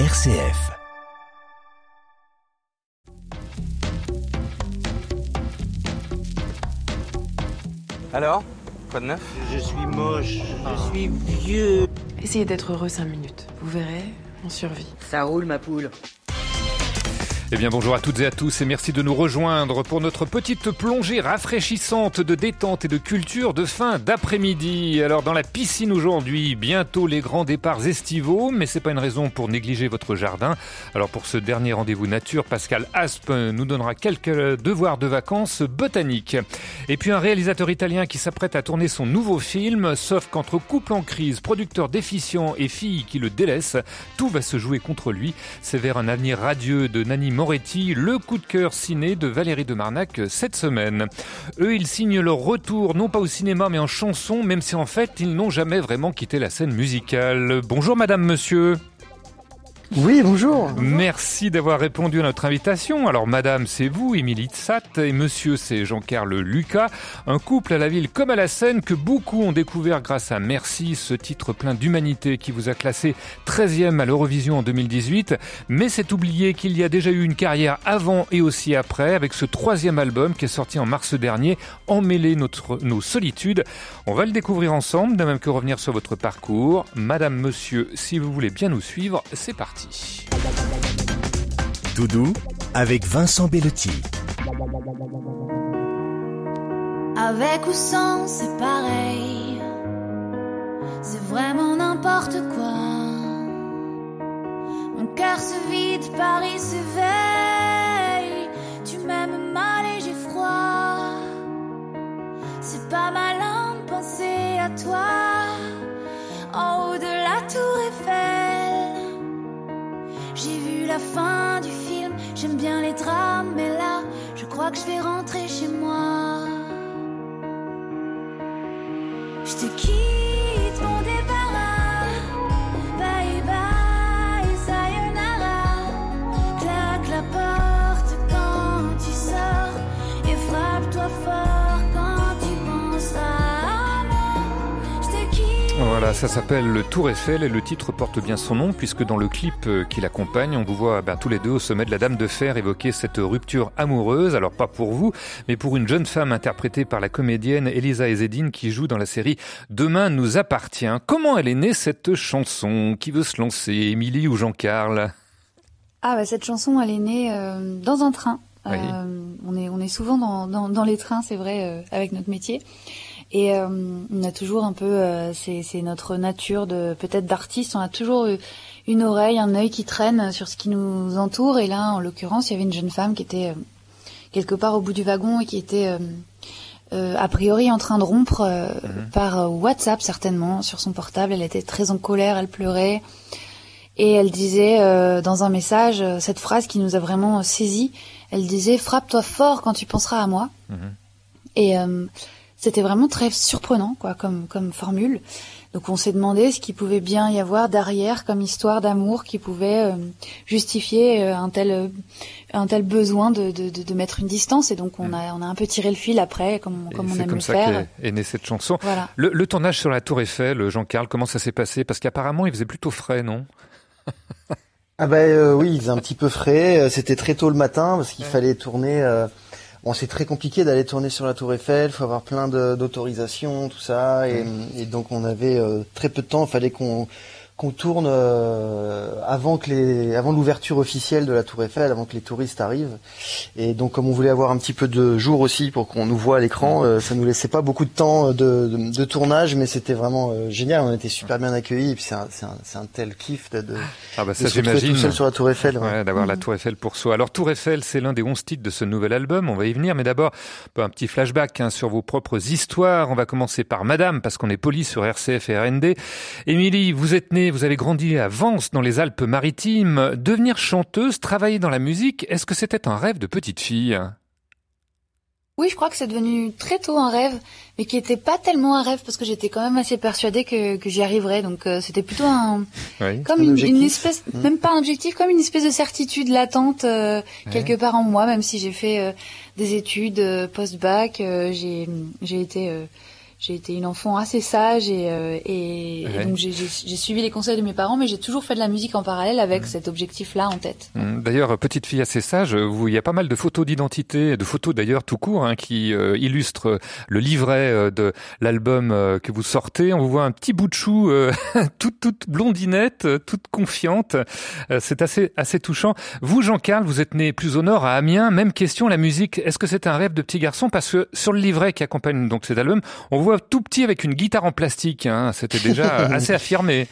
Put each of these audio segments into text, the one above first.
RCF. Alors Quoi de neuf? Je suis moche, je suis vieux. Essayez d'être heureux 5 minutes. Vous verrez, on survit. Ça roule ma poule. Eh bien bonjour à toutes et à tous et merci de nous rejoindre pour notre petite plongée rafraîchissante de détente et de culture de fin d'après-midi. Alors dans la piscine aujourd'hui, bientôt les grands départs estivaux, mais c'est pas une raison pour négliger votre jardin. Alors pour ce dernier rendez-vous nature, Pascal Aspe nous donnera quelques devoirs de vacances botaniques. Et puis un réalisateur italien qui s'apprête à tourner son nouveau film, sauf qu'entre couple en crise, producteur déficient et fille qui le délaisse, tout va se jouer contre lui. C'est vers un avenir radieux de Nani Le coup de cœur ciné de Valérie de Marnac cette semaine. Eux, ils signent leur retour non pas au cinéma mais en chanson, même si en fait ils n'ont jamais vraiment quitté la scène musicale. Bonjour madame, monsieur. Oui, bonjour. Merci d'avoir répondu à notre invitation. Alors, madame, c'est vous, Émilie Tsat, et monsieur, c'est Jean-Carl Lucas. Un couple à la ville comme à la scène que beaucoup ont découvert grâce à Merci, ce titre plein d'humanité qui vous a classé 13e à l'Eurovision en 2018. Mais c'est oublié qu'il y a déjà eu une carrière avant et aussi après avec ce troisième album qui est sorti en mars dernier, Emmêler nos solitudes. On va le découvrir ensemble, de même que revenir sur votre parcours. Madame, monsieur, si vous voulez bien nous suivre, c'est parti. Doudou avec Vincent Bellotti. Avec ou sans, c'est pareil. C'est vraiment la fin du film, j'aime bien les drames, mais là, je crois que je vais rentrer chez moi. Voilà, ça s'appelle le Tour Eiffel et le titre porte bien son nom puisque dans le clip euh, qui l'accompagne, on vous voit ben, tous les deux au sommet de la Dame de Fer évoquer cette rupture amoureuse. Alors pas pour vous, mais pour une jeune femme interprétée par la comédienne Elisa Ezedine qui joue dans la série Demain nous appartient. Comment elle est née cette chanson? Qui veut se lancer Émilie ou Jean-Carl? Ah bah cette chanson, elle est née euh, dans un train. Oui. Euh, on est on est souvent dans dans, dans les trains, c'est vrai, euh, avec notre métier. Et euh, on a toujours un peu, euh, c'est notre nature de peut-être d'artiste. On a toujours une oreille, un œil qui traîne sur ce qui nous entoure. Et là, en l'occurrence, il y avait une jeune femme qui était euh, quelque part au bout du wagon et qui était a priori en train de rompre euh, par WhatsApp certainement sur son portable. Elle était très en colère, elle pleurait. Et elle disait dans un message cette phrase qui nous a vraiment saisi. Elle disait frappe-toi fort quand tu penseras à moi. Et euh, c'était vraiment très surprenant quoi comme comme formule. Donc on s'est demandé ce qu'il pouvait bien y avoir derrière comme histoire d'amour qui pouvait euh, justifier euh, un tel euh, un tel besoin de, de, de, de mettre une distance. Et donc on a on a un peu tiré le fil après comme Et comme on aime comme le ça faire. qu'est est née cette chanson. Voilà. Le, le tournage sur la Tour Eiffel, Jean-Carl, comment ça s'est passé? Parce qu'apparemment il faisait plutôt frais, non? Ah bah euh, oui, il faisait un petit peu frais. C'était très tôt le matin parce qu'il fallait tourner. Bon, c'est très compliqué d'aller tourner sur la Tour Eiffel. Il faut avoir plein d'autorisations, tout ça. Et, et donc on avait euh, très peu de temps. Il fallait qu'on qu'on tourne euh, avant que les avant l'ouverture officielle de la Tour Eiffel, avant que les touristes arrivent. Et donc comme on voulait avoir un petit peu de jour aussi pour qu'on nous voit à l'écran, euh, ça nous laissait pas beaucoup de temps de, de, de tournage, mais c'était vraiment euh, génial. On était super bien accueillis. Et puis c'est un, c'est un, c'est un tel kiff de, de, Ah bah de ça se retrouver j'imagine. tout seul sur la Tour Eiffel. ouais. Ouais, d'avoir la Tour Eiffel pour soi. Alors Tour Eiffel, c'est l'un des 11 titres de ce nouvel album, on va y venir, mais d'abord un petit flashback hein, sur vos propres histoires. On va commencer par Madame, parce qu'on est poli sur RCF et RND. Émilie, vous êtes née, vous avez grandi à Vence, dans les Alpes-Maritimes. Devenir chanteuse, travailler dans la musique, est-ce que c'était un rêve de petite fille? Oui, je crois que c'est devenu très tôt un rêve, mais qui était pas tellement un rêve parce que j'étais quand même assez persuadée que, que j'y arriverais. Donc euh, c'était plutôt un Oui. comme Un une, espèce, Mhm. même pas un objectif, comme une espèce de certitude latente euh, Ouais. quelque part en moi, même si j'ai fait euh, des études post-bac, j'ai j'ai été j'ai été une enfant assez sage et, euh, et, Ouais. et donc j'ai suivi les conseils de mes parents, mais j'ai toujours fait de la musique en parallèle avec cet objectif-là en tête. Hum, D'ailleurs, petite fille assez sage, vous, il y a pas mal de photos d'identité, de photos d'ailleurs tout court, hein, qui euh, illustrent le livret euh, de l'album euh, que vous sortez. On vous voit un petit bout de chou, euh, toute, toute blondinette, toute confiante. Euh, C'est assez, assez touchant. Vous, Jean-Carl, vous êtes né plus au nord, à Amiens. Même question, la musique. Est-ce que c'est un rêve de petit garçon? Parce que sur le livret qui accompagne donc cet album, on voit tout petit avec une guitare en plastique. Hein. C'était déjà assez affirmé.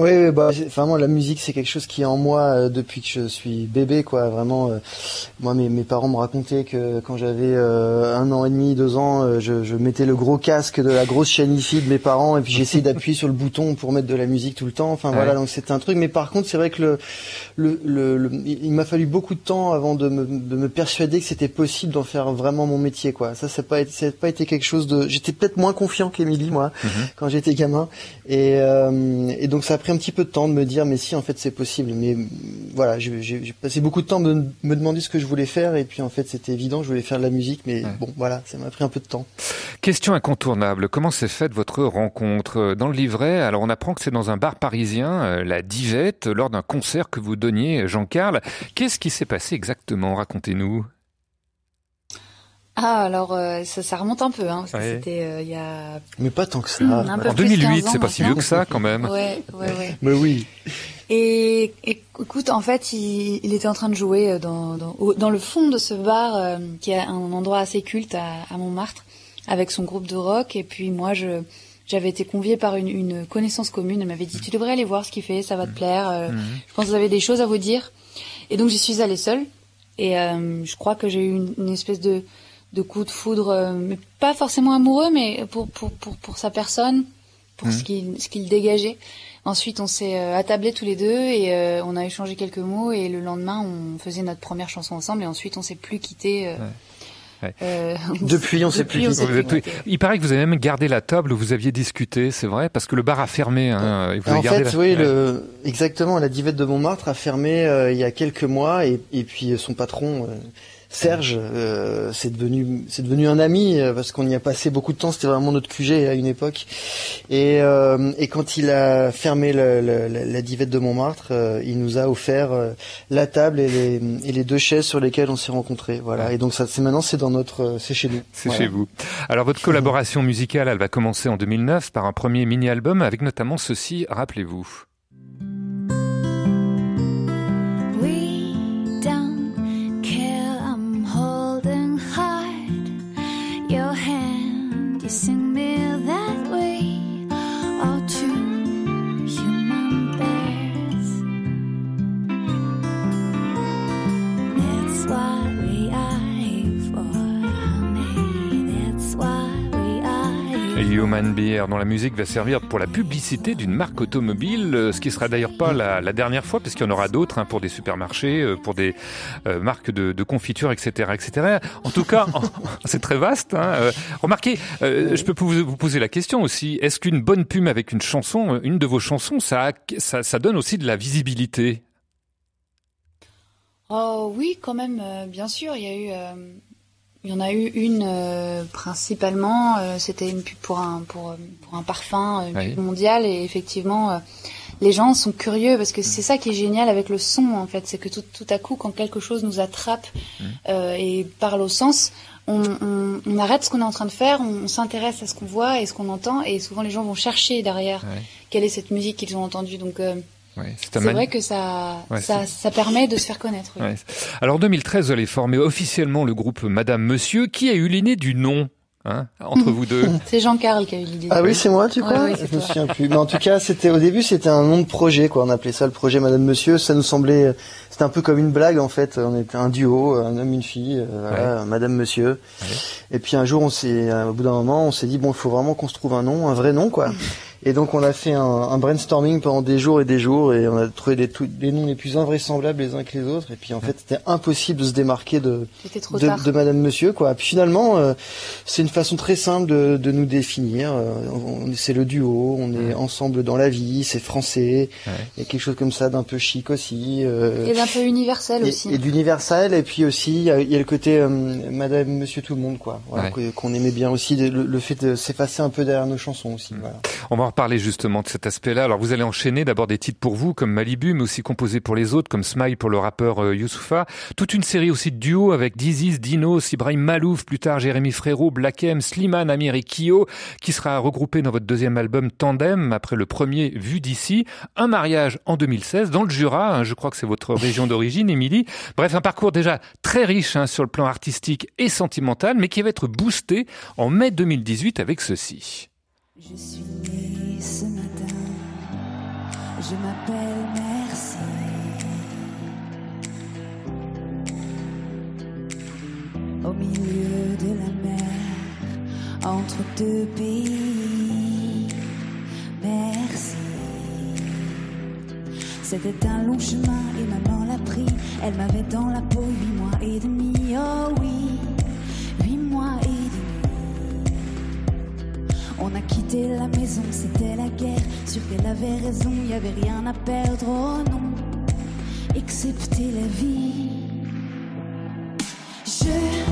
Oui, oui, bah, moi, la musique, c'est quelque chose qui est en moi euh, depuis que je suis bébé, quoi. Vraiment, euh, moi, mes, mes parents me racontaient que quand j'avais euh, un an et demi, deux ans, euh, je, je mettais le gros casque de la grosse chaîne hi de mes parents et puis j'essayais d'appuyer sur le bouton pour mettre de la musique tout le temps. Enfin, Ouais. voilà, donc c'était un truc. Mais par contre, c'est vrai que le, le, le, le- il m'a fallu beaucoup de temps avant de me, de me persuader que c'était possible d'en faire vraiment mon métier, quoi. Ça, ça n'a pas, été- ça a pas été quelque chose de. J'étais peut-être moins confiant qu'Émilie, moi, quand j'étais gamin. Et, euh, et donc ça a pris un petit peu de temps de me dire mais si en fait c'est possible. Mais mm, voilà j'ai passé beaucoup de temps de me demander ce que je voulais faire. Et puis en fait c'était évident je voulais faire de la musique. Mais Ouais. bon voilà ça m'a pris un peu de temps. Question incontournable, comment s'est faite votre rencontre? Dans le livret, alors on apprend que c'est dans un bar parisien, euh, la Divette, lors d'un concert que vous donniez, Jean-Carl. Qu'est-ce qui s'est passé exactement? Racontez-nous. Ah alors euh, ça, ça remonte un peu, hein, parce que c'était euh, il y a mais pas tant que ça Mmh, un peu En plus 2008, 15 ans c'est pas si vieux que ça quand même. ouais ouais ouais. mais oui Et, et écoute, en fait, il, il était en train de jouer euh, dans, dans, au- dans le fond de ce bar, euh, qui est un endroit assez culte à, à Montmartre, avec son groupe de rock. Et puis moi, je j'avais été conviée par une, une connaissance commune. Elle m'avait dit, tu devrais aller voir ce qu'il fait, ça va te plaire. euh, Je pense que vous avez des choses à vous dire. Et donc j'y suis allée seule. Et euh, je crois que j'ai eu une, une espèce de, de coup de foudre, euh, mais pas forcément amoureux, mais pour, pour, pour, pour sa personne, pour ce qu'il ce qu'il dégageait. Ensuite, on s'est euh, attablés tous les deux et euh, on a échangé quelques mots. Et le lendemain, on faisait notre première chanson ensemble. Et ensuite, on s'est plus quitté. Ouais. Depuis, on s'est plus on quittés. plus quitté. Il paraît que vous avez même gardé la table où vous aviez discuté, c'est vrai, parce que le bar a fermé. Hein, et vous avez en gardé fait, la- oui, Ouais. le, exactement. La Divette de Montmartre a fermé euh, il y a quelques mois et, et puis son patron euh, Serge, euh, c'est devenu, c'est devenu un ami euh, parce qu'on y a passé beaucoup de temps. C'était vraiment notre QG à une époque. Et, euh, et quand il a fermé la, la Divette de Montmartre, euh, il nous a offert euh, la table et les, et les deux chaises sur lesquelles on s'est rencontrés. Voilà. Et donc ça, c'est maintenant, c'est dans notre, euh, c'est chez nous. C'est Voilà. chez vous. Alors votre collaboration musicale, elle va commencer en 2009 par un premier mini-album avec notamment ceci, rappelez-vous. Human Beer, dont la musique va servir pour la publicité d'une marque automobile, euh, ce qui sera d'ailleurs pas la, dernière fois, puisqu'il y en aura d'autres hein, pour des supermarchés, euh, pour des euh, marques de, de confiture, etc., etc. En tout cas, c'est très vaste. Hein. Remarquez, je peux vous, poser la question aussi est-ce qu'une bonne pub avec une chanson, une de vos chansons, ça, ça, ça donne aussi de la visibilité? Oh oui, quand même, bien sûr. Il y a eu, il y en a eu une euh, principalement. euh, C'était une pub pour un pour, euh, pour un parfum, une Oui. pub mondiale, et effectivement, euh, les gens sont curieux parce que c'est ça qui est génial avec le son en fait, c'est que tout, tout à coup, quand quelque chose nous attrape euh, et parle au sens, on, on, on arrête ce qu'on est en train de faire, on, on s'intéresse à ce qu'on voit et ce qu'on entend, et souvent les gens vont chercher derrière quelle est cette musique qu'ils ont entendue. Donc euh, Ouais, c'est vrai que ça, Ouais, ça, ça permet de se faire connaître. oui. Ouais. Alors en 2013, vous allez former officiellement le groupe Madame Monsieur, qui a eu l'idée du nom hein, entre vous deux. C'est Jean-Carl qui a eu l'idée. Ah oui, c'est moi, tu crois ouais, Je me souviens plus. Mais en tout cas, c'était au début, c'était un nom de projet, quoi. On appelait ça le projet Madame Monsieur. Ça nous semblait, c'était un peu comme une blague en fait. On était un duo, un homme, une fille, euh, voilà, Madame Monsieur. Et puis un jour, on s'est, euh, au bout d'un moment, on s'est dit bon, il faut vraiment qu'on se trouve un nom, un vrai nom, quoi. Et donc on a fait un, un, brainstorming pendant des jours et des jours et on a trouvé des, des noms les plus invraisemblables les uns que les autres. Et puis en fait c'était impossible de se démarquer de de, de, Madame Monsieur quoi. Puis finalement euh, c'est une façon très simple de, de nous définir. Euh, c'est le duo, on est ensemble dans la vie, c'est français. Il y a quelque chose comme ça d'un peu chic aussi. Euh, et d'un peu universel aussi. Et d'universel et puis aussi il y a, le côté Madame Monsieur tout le monde quoi. Voilà, qu'on aimait bien aussi le, fait de s'effacer un peu derrière nos chansons aussi. Voilà. On va reparler justement de cet aspect-là. Alors vous allez enchaîner d'abord des titres pour vous comme Malibu, mais aussi composés pour les autres comme Smile pour le rappeur euh, Youssoufa. Toute une série aussi de duos avec Dizzy, Dinos, Ibrahim Malouf, plus tard Jérémy Frérot, Black M, Slimane, Amir et Kyo, qui sera regroupé dans votre deuxième album Tandem après le premier Vu d'ici. Un mariage en 2016 dans le Jura. Hein, je crois que c'est votre région d'origine, Émilie. Bref, un parcours déjà très riche hein, sur le plan artistique et sentimental, mais qui va être boosté en mai 2018 avec ceci. Je suis née ce matin, je m'appelle Merci. Au milieu de la mer, entre deux pays, merci. C'était un long chemin et maman l'a pris. Elle m'avait dans la peau huit mois et demi, oh oui, huit mois et on a quitté la maison, c'était la guerre. Sûr qu'elle avait raison, y avait rien à perdre, oh non, excepté la vie. Je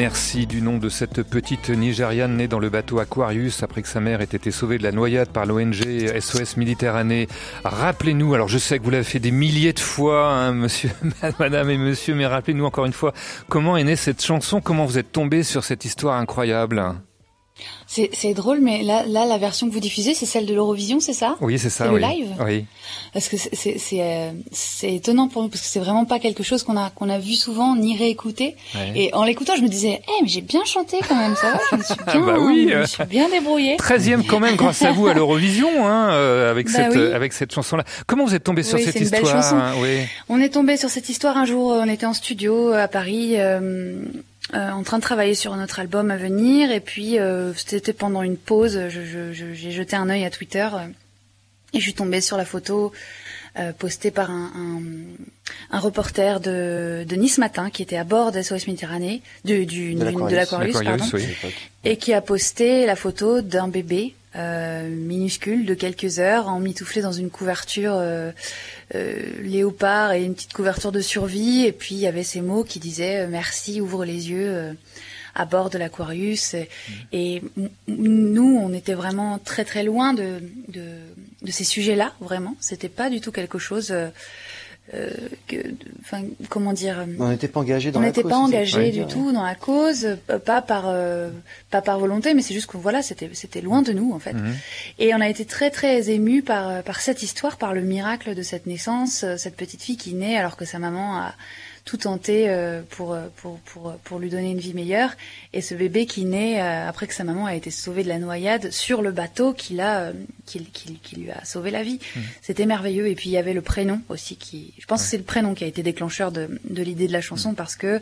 Merci du nom de cette petite Nigériane née dans le bateau Aquarius après que sa mère ait été sauvée de la noyade par l'ONG SOS Méditerranée. Rappelez-nous, alors je sais que vous l'avez fait des milliers de fois, hein, monsieur, madame et monsieur, mais rappelez-nous encore une fois comment est née cette chanson, comment vous êtes tombé sur cette histoire incroyable? C'est drôle, mais là, là, la version que vous diffusez, c'est celle de l'Eurovision, c'est ça? Oui, c'est ça. le oui. live? Oui. Parce que c'est euh, c'est étonnant pour nous parce que c'est vraiment pas quelque chose qu'on a qu'on a vu souvent ni réécouté. Et en l'écoutant, je me disais, eh, mais j'ai bien chanté quand même, ça va, je me suis Ah bien, bah oui. je me suis bien débrouillée. 13e quand même grâce à vous à l'Eurovision hein, euh, avec Bah cette oui. euh, avec cette chanson là. Comment vous êtes tombé sur Oui, cette c'est une belle histoire hein. On est tombé sur cette histoire un jour. On était en studio à Paris, euh, euh, en train de travailler sur notre album à venir, et puis euh, c'était pendant une pause. je- je- je- J'ai jeté un œil à Twitter euh, et je suis tombée sur la photo euh, postée par un, un, un reporter de, de Nice Matin qui était à bord de SOS Méditerranée, du, du, De l'Aquarius. de l'Aquarius, pardon, oui. et qui a posté la photo d'un bébé euh, minuscule de quelques heures, emmitouflé dans une couverture léopard et une petite couverture de survie. Et puis il y avait ces mots qui disaient euh, merci, ouvre les yeux. euh, à bord de l'Aquarius et, et m- nous on était vraiment très très loin de de, de ces sujets-là vraiment c'était pas du tout quelque chose euh, euh, que enfin comment dire euh, On n'était pas engagé dans on la n'était cause, pas c'est ça engagé du tout dans la cause, euh, pas par euh, pas par volonté, mais c'est juste que voilà, c'était c'était loin de nous en fait. Mhm. Et on a été très très émus par euh, par cette histoire, par le miracle de cette naissance, euh, cette petite fille qui naît alors que sa maman a tout tenté euh, pour, euh, pour pour pour lui donner une vie meilleure, et ce bébé qui naît euh, après que sa maman a été sauvée de la noyade sur le bateau qui l'a euh, qui, qui, qui lui a sauvé la vie. C'était merveilleux. Et puis il y avait le prénom aussi qui, je pense que c'est le prénom qui a été déclencheur de de l'idée de la chanson parce que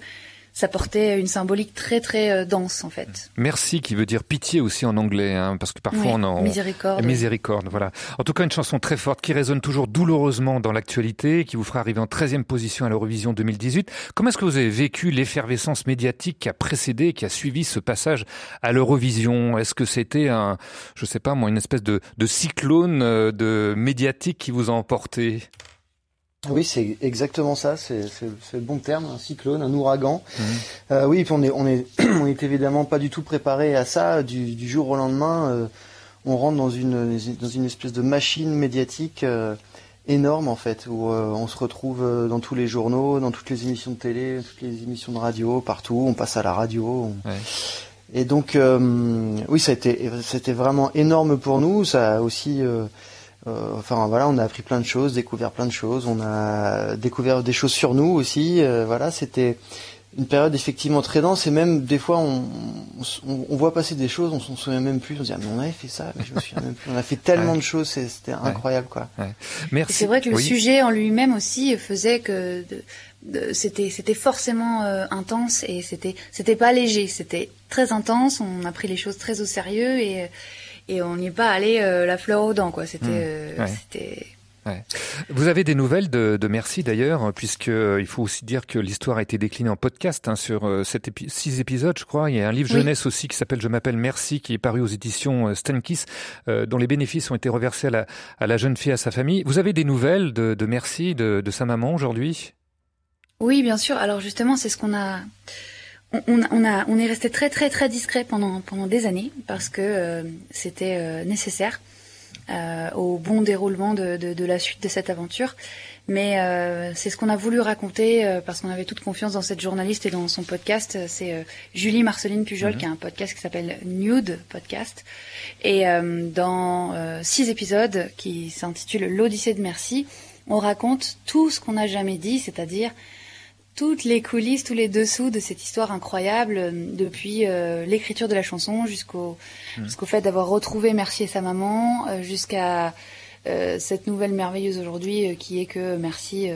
ça portait une symbolique très très euh, dense en fait. Merci qui veut dire pitié aussi en anglais, hein, parce que parfois Oui, on en miséricorde. Miséricorde, voilà. En tout cas, une chanson très forte qui résonne toujours douloureusement dans l'actualité, qui vous fera arriver en 13e position à l'Eurovision 2018. Comment est-ce que vous avez vécu l'effervescence médiatique qui a précédé, qui a suivi ce passage à l'Eurovision? Est-ce que c'était un, je sais pas moi, une espèce de, de cyclone euh, de médiatique qui vous a emporté? Oui, c'est exactement ça. C'est le bon terme, un cyclone, un ouragan. Mhm. Euh, oui, puis on est, on est, on est évidemment pas du tout préparé à ça. Du, du jour au lendemain, euh, on rentre dans une, dans une espèce de machine médiatique euh, énorme en fait, où on se retrouve dans tous les journaux, dans toutes les émissions de télé, toutes les émissions de radio, partout. On passe à la radio. on- Ouais. Et donc, oui, ça a été, c'était vraiment énorme pour nous. Ça a aussi, euh, enfin voilà, on a appris plein de choses, découvert plein de choses. On a découvert des choses sur nous aussi. euh, voilà, c'était une période effectivement très dense et même des fois on, on, on voit passer des choses, on s'en souvient même plus. On se dit ah, mais on avait fait ça, mais je me souviens même plus. On a fait tellement Ouais. de choses, c'est- c'était incroyable quoi. Merci. Et c'est vrai que le Oui. sujet en lui-même aussi faisait que c'était c'était forcément euh, intense et c'était c'était pas léger, c'était très intense. On a pris les choses très au sérieux et et on n'est pas allé la fleur aux dents quoi. C'était Mmh. Ouais. Ouais. Vous avez des nouvelles de, de Merci d'ailleurs, puisque euh, il faut aussi dire que l'histoire a été déclinée en podcast hein, sur euh, sept épi- six épisodes, je crois. Il y a un livre Oui. jeunesse aussi qui s'appelle Je m'appelle Merci, qui est paru aux éditions euh, Stankiss, euh, dont les bénéfices ont été reversés à la, à la jeune fille, à sa famille. Vous avez des nouvelles de, de Merci, de, de sa maman aujourd'hui? Oui, bien sûr. Alors justement, c'est ce qu'on a. On, on a, on est resté très très très discret pendant pendant des années parce que euh, c'était euh, nécessaire euh, au bon déroulement de, de, de la suite de cette aventure. Mais c'est ce qu'on a voulu raconter parce qu'on avait toute confiance dans cette journaliste et dans son podcast. C'est Julie Marceline Pujol qui a un podcast qui s'appelle Nude Podcast. Et dans six épisodes qui s'intitulent L'Odyssée de Merci, on raconte tout ce qu'on n'a jamais dit, c'est-à-dire toutes les coulisses, tous les dessous de cette histoire incroyable, euh, depuis euh, l'écriture de la chanson jusqu'au jusqu'au fait d'avoir retrouvé Merci et sa maman, euh, jusqu'à euh, cette nouvelle merveilleuse aujourd'hui qui est que Merci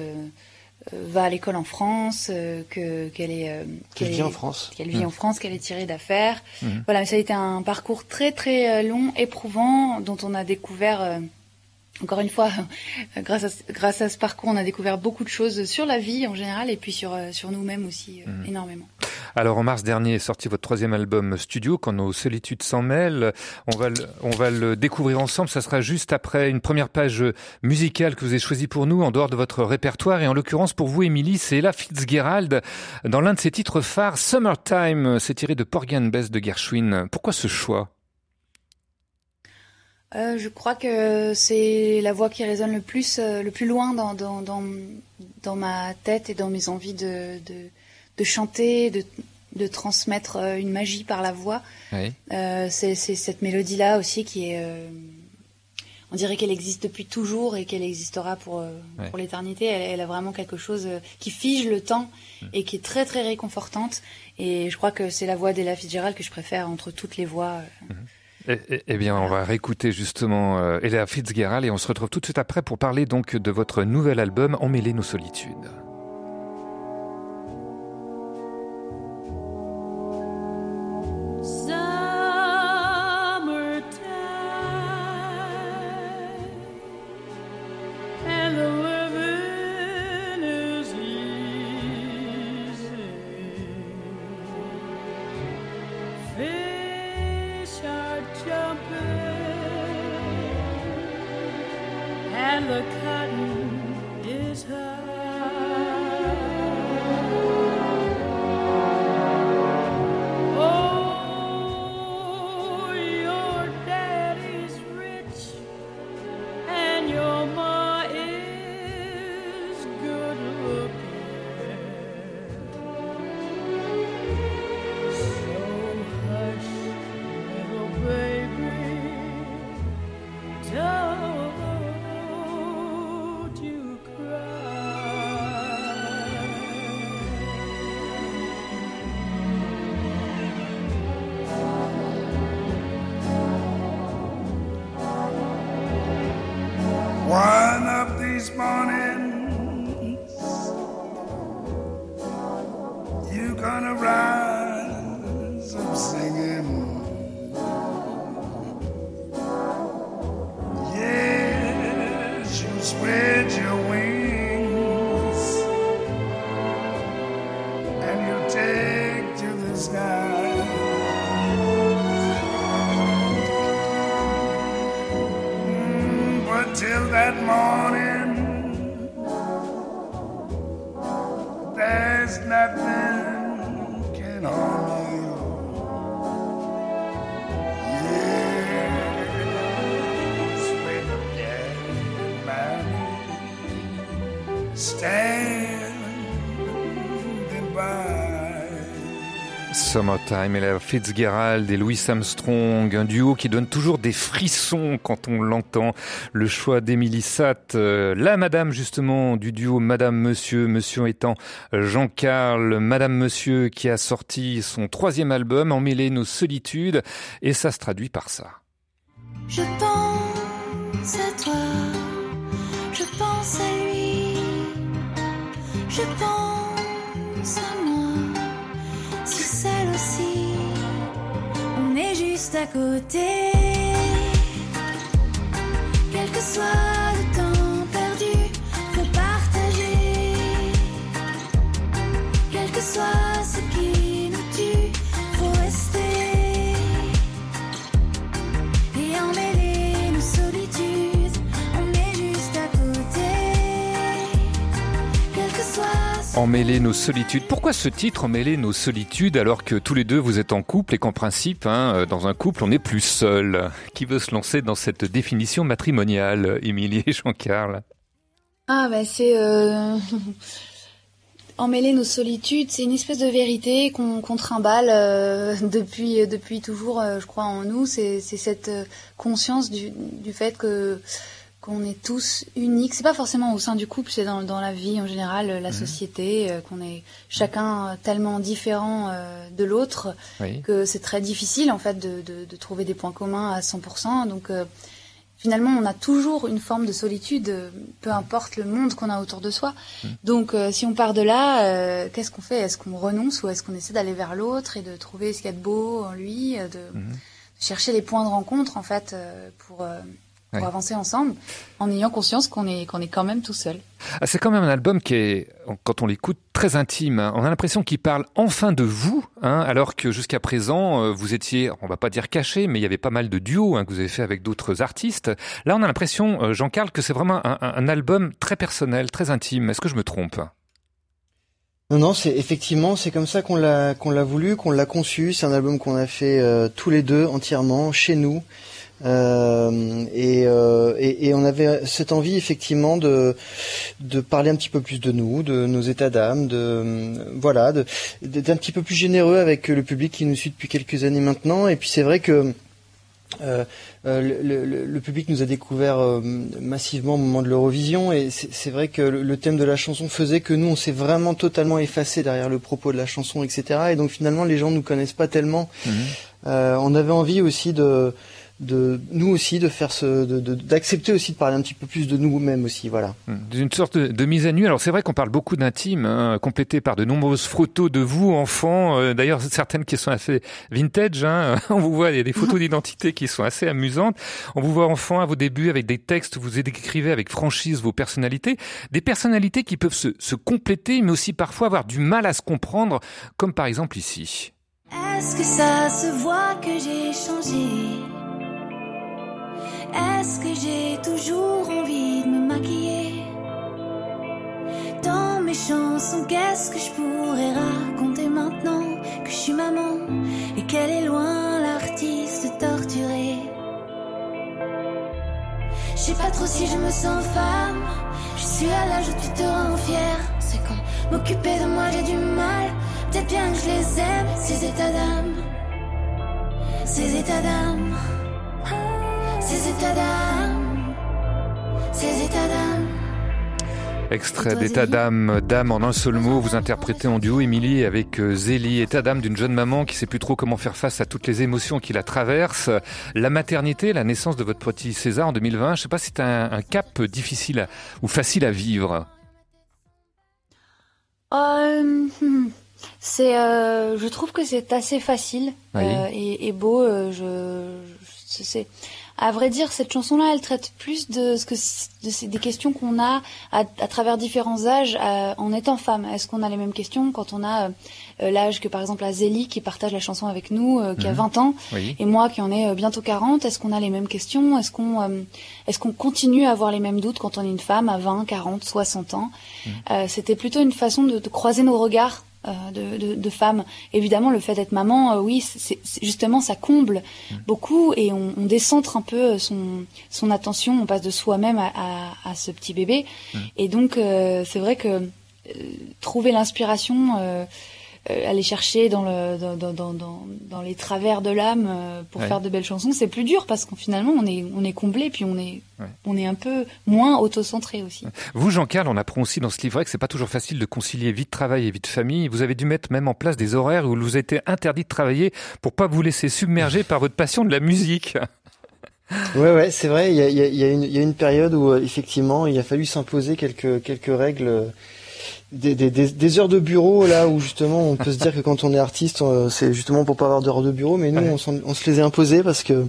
va à l'école en France, que qu'elle est Qu'elle vit est- en France. qu'elle vit en France, qu'elle est tirée d'affaires. Mhm. Voilà, mais ça a été un parcours très très long, éprouvant, dont on a découvert, encore une fois, grâce à, ce- grâce à ce parcours, on a découvert beaucoup de choses sur la vie en général et puis sur, euh, sur nous-mêmes aussi, euh, énormément. Alors en mars dernier est sorti votre troisième album studio, Quand nos solitudes s'en mêlent. On va, le, on va le découvrir ensemble. Ça sera juste après une première page musicale que vous avez choisie pour nous, en dehors de votre répertoire. Et en l'occurrence pour vous, Émilie, c'est Ella Fitzgerald dans l'un de ses titres phares, Summertime. C'est tiré de Porgy and Bess de Gershwin. Pourquoi ce choix? Euh, je crois que c'est la voix qui résonne le plus, euh, le plus loin dans, dans, dans, dans ma tête et dans mes envies de, de, de chanter, de, de transmettre euh, une magie par la voix. Oui. Euh, c'est cette mélodie-là aussi qui est. euh, on dirait qu'elle existe depuis toujours et qu'elle existera pour, Ouais. pour l'éternité. Elle, elle a vraiment quelque chose qui fige le temps Mm. et qui est très très réconfortante. Et je crois que c'est la voix d'Ella Fitzgerald que je préfère entre toutes les voix. Eh, eh- eh bien, on va réécouter justement euh, Ella Fitzgerald et on se retrouve tout de suite après pour parler donc de votre nouvel album Emmêler nos solitudes. Summertime, Ella Fitzgerald et Louis Armstrong, un duo qui donne toujours des frissons quand on l'entend. Le choix d'Émilie Satt, euh, la madame justement du duo Madame Monsieur, Monsieur étant Jean-Carl, Madame Monsieur qui a sorti son troisième album, Emmêler nos solitudes, et ça se traduit par ça. Je pense à à côté. Quel que soit le temps perdu, faut partager. Quel que soit Emmêler nos solitudes. Pourquoi ce titre, Emmêler nos solitudes, alors que tous les deux vous êtes en couple et qu'en principe, hein, euh, dans un couple, on n'est plus seul? Qui veut se lancer dans cette définition matrimoniale, Émilie et Jean-Carl? Ah bah c'est euh... emmêler nos solitudes, c'est une espèce de vérité qu'on qu'on trimballe euh, depuis depuis toujours, je crois en nous. C'est cette conscience du fait que qu'on est tous uniques. C'est pas forcément au sein du couple, c'est dans dans la vie en général, euh, la société, euh, qu'on est chacun euh, tellement différent euh, de l'autre Oui. que c'est très difficile en fait de, de, de trouver des points communs à 100%. Donc euh, finalement, on a toujours une forme de solitude, peu importe le monde qu'on a autour de soi. Donc euh, si on part de là, qu'est-ce qu'on fait? Est-ce qu'on renonce ou est-ce qu'on essaie d'aller vers l'autre et de trouver ce qu'il y a de beau en lui, de, de chercher les points de rencontre en fait pour, pour Ouais. avancer ensemble, en ayant conscience qu'on est qu'on est quand même tout seul. Ah, C'est quand même un album qui est, quand on l'écoute, très intime. hein. On a l'impression qu'il parle enfin de vous, hein, alors que jusqu'à présent, euh, vous étiez, on va pas dire caché, mais il y avait pas mal de duos hein, que vous avez fait avec d'autres artistes. Là, on a l'impression, euh, Jean-Carl, que c'est vraiment un, un- un album très personnel, très intime. Est-ce que je me trompe? Non, non, c'est effectivement, c'est comme ça qu'on l'a qu'on l'a voulu, qu'on l'a conçu. C'est un album qu'on a fait euh, tous les deux entièrement chez nous. Euh, et, euh, et, et on avait cette envie effectivement de de parler un petit peu plus de nous, de nos états d'âme, de voilà, d'être un petit peu plus généreux avec le public qui nous suit depuis quelques années maintenant. Et puis c'est vrai que euh, euh, le, le- le public nous a découvert euh, massivement au moment de l'Eurovision. Et c'est vrai que le, le thème de la chanson faisait que nous on s'est vraiment totalement effacé derrière le propos de la chanson etc et donc finalement les gens nous connaissent pas tellement. Euh, on avait envie aussi de de nous aussi de faire ce de- de- d'accepter aussi de parler un petit peu plus de nous-mêmes aussi voilà D'une sorte de, de mise à nu. Alors c'est vrai qu'on parle beaucoup d'intime, hein, complété par de nombreuses photos de vous, enfants. Euh, D'ailleurs, certaines qui sont assez vintage. Hein. On vous voit, il y a des photos d'identité qui sont assez amusantes. On vous voit enfant à vos débuts avec des textes, vous décrivez avec franchise vos personnalités. Des personnalités qui peuvent se, se compléter, mais aussi parfois avoir du mal à se comprendre, comme par exemple ici. Est-ce que ça se voit que j'ai changé? Est-ce que j'ai toujours envie de me maquiller? Dans mes chansons, qu'est-ce que je pourrais raconter maintenant que je suis maman et qu'elle est loin l'artiste torturé? Je sais pas trop si je me sens femme, je suis à l'âge où tu te rends fière. C'est quand m'occuper de moi j'ai du mal, peut-être bien que je les aime, ces états d'âme. Ces états d'âme, ces états d'âme, ces états d'âme. Extrait d'état d'âme, dame en un seul mot, vous interprétez en duo Émilie avec euh, Zélie, état d'âme d'une jeune maman qui sait plus trop comment faire face à toutes les émotions qui la traversent. La maternité, la naissance de votre petit César en 2020, je sais pas si c'est un, un cap difficile à- ou facile à vivre. Euh, hmm, c'est, euh, je trouve que c'est assez facile Oui. euh, et, et beau. euh, je, je- c'est, à vrai dire, cette chanson-là, elle traite plus de ce que de ces- des questions qu'on a à, à travers différents âges euh, en étant femme. Est-ce qu'on a les mêmes questions quand on a euh, l'âge que par exemple la Zélie qui partage la chanson avec nous, euh, qui a Mhm. 20 ans, Oui. et moi qui en ai euh, bientôt 40 Est-ce qu'on a les mêmes questions? Est-ce qu'on euh, est-ce qu'on continue à avoir les mêmes doutes quand on est une femme à 20, 40, 60 ans? Euh, C'était plutôt une façon de, de croiser nos regards. Euh, de, de, de femmes. Évidemment, le fait d'être maman, euh, oui, c'est c'est- justement, ça comble beaucoup et on, on décentre un peu son, son attention, on passe de soi-même à, à, à ce petit bébé. Et donc, euh, c'est vrai que euh, trouver l'inspiration, euh, euh, aller chercher dans, le, dans, dans, dans, dans, les travers de l'âme euh, pour Ouais. faire de belles chansons, c'est plus dur parce qu'en finalement, on est, on est comblé puis on est, Ouais. on est un peu moins autocentré aussi. Vous, Jean-Carl, on apprend aussi dans ce livret que c'est pas toujours facile de concilier vie de travail et vie de famille. Vous avez dû mettre même en place des horaires où il vous été interdit de travailler pour pas vous laisser submerger par votre passion de la musique. Ouais, ouais, c'est vrai. Il y a, il y a- il y a une, il y a une période où euh, effectivement il a fallu s'imposer quelques quelques règles. Des, des, des, des heures de bureau là où justement on peut se dire que quand on est artiste, c'est justement pour pas avoir d'heures de bureau, mais nous Ouais. on, on se les a imposées parce que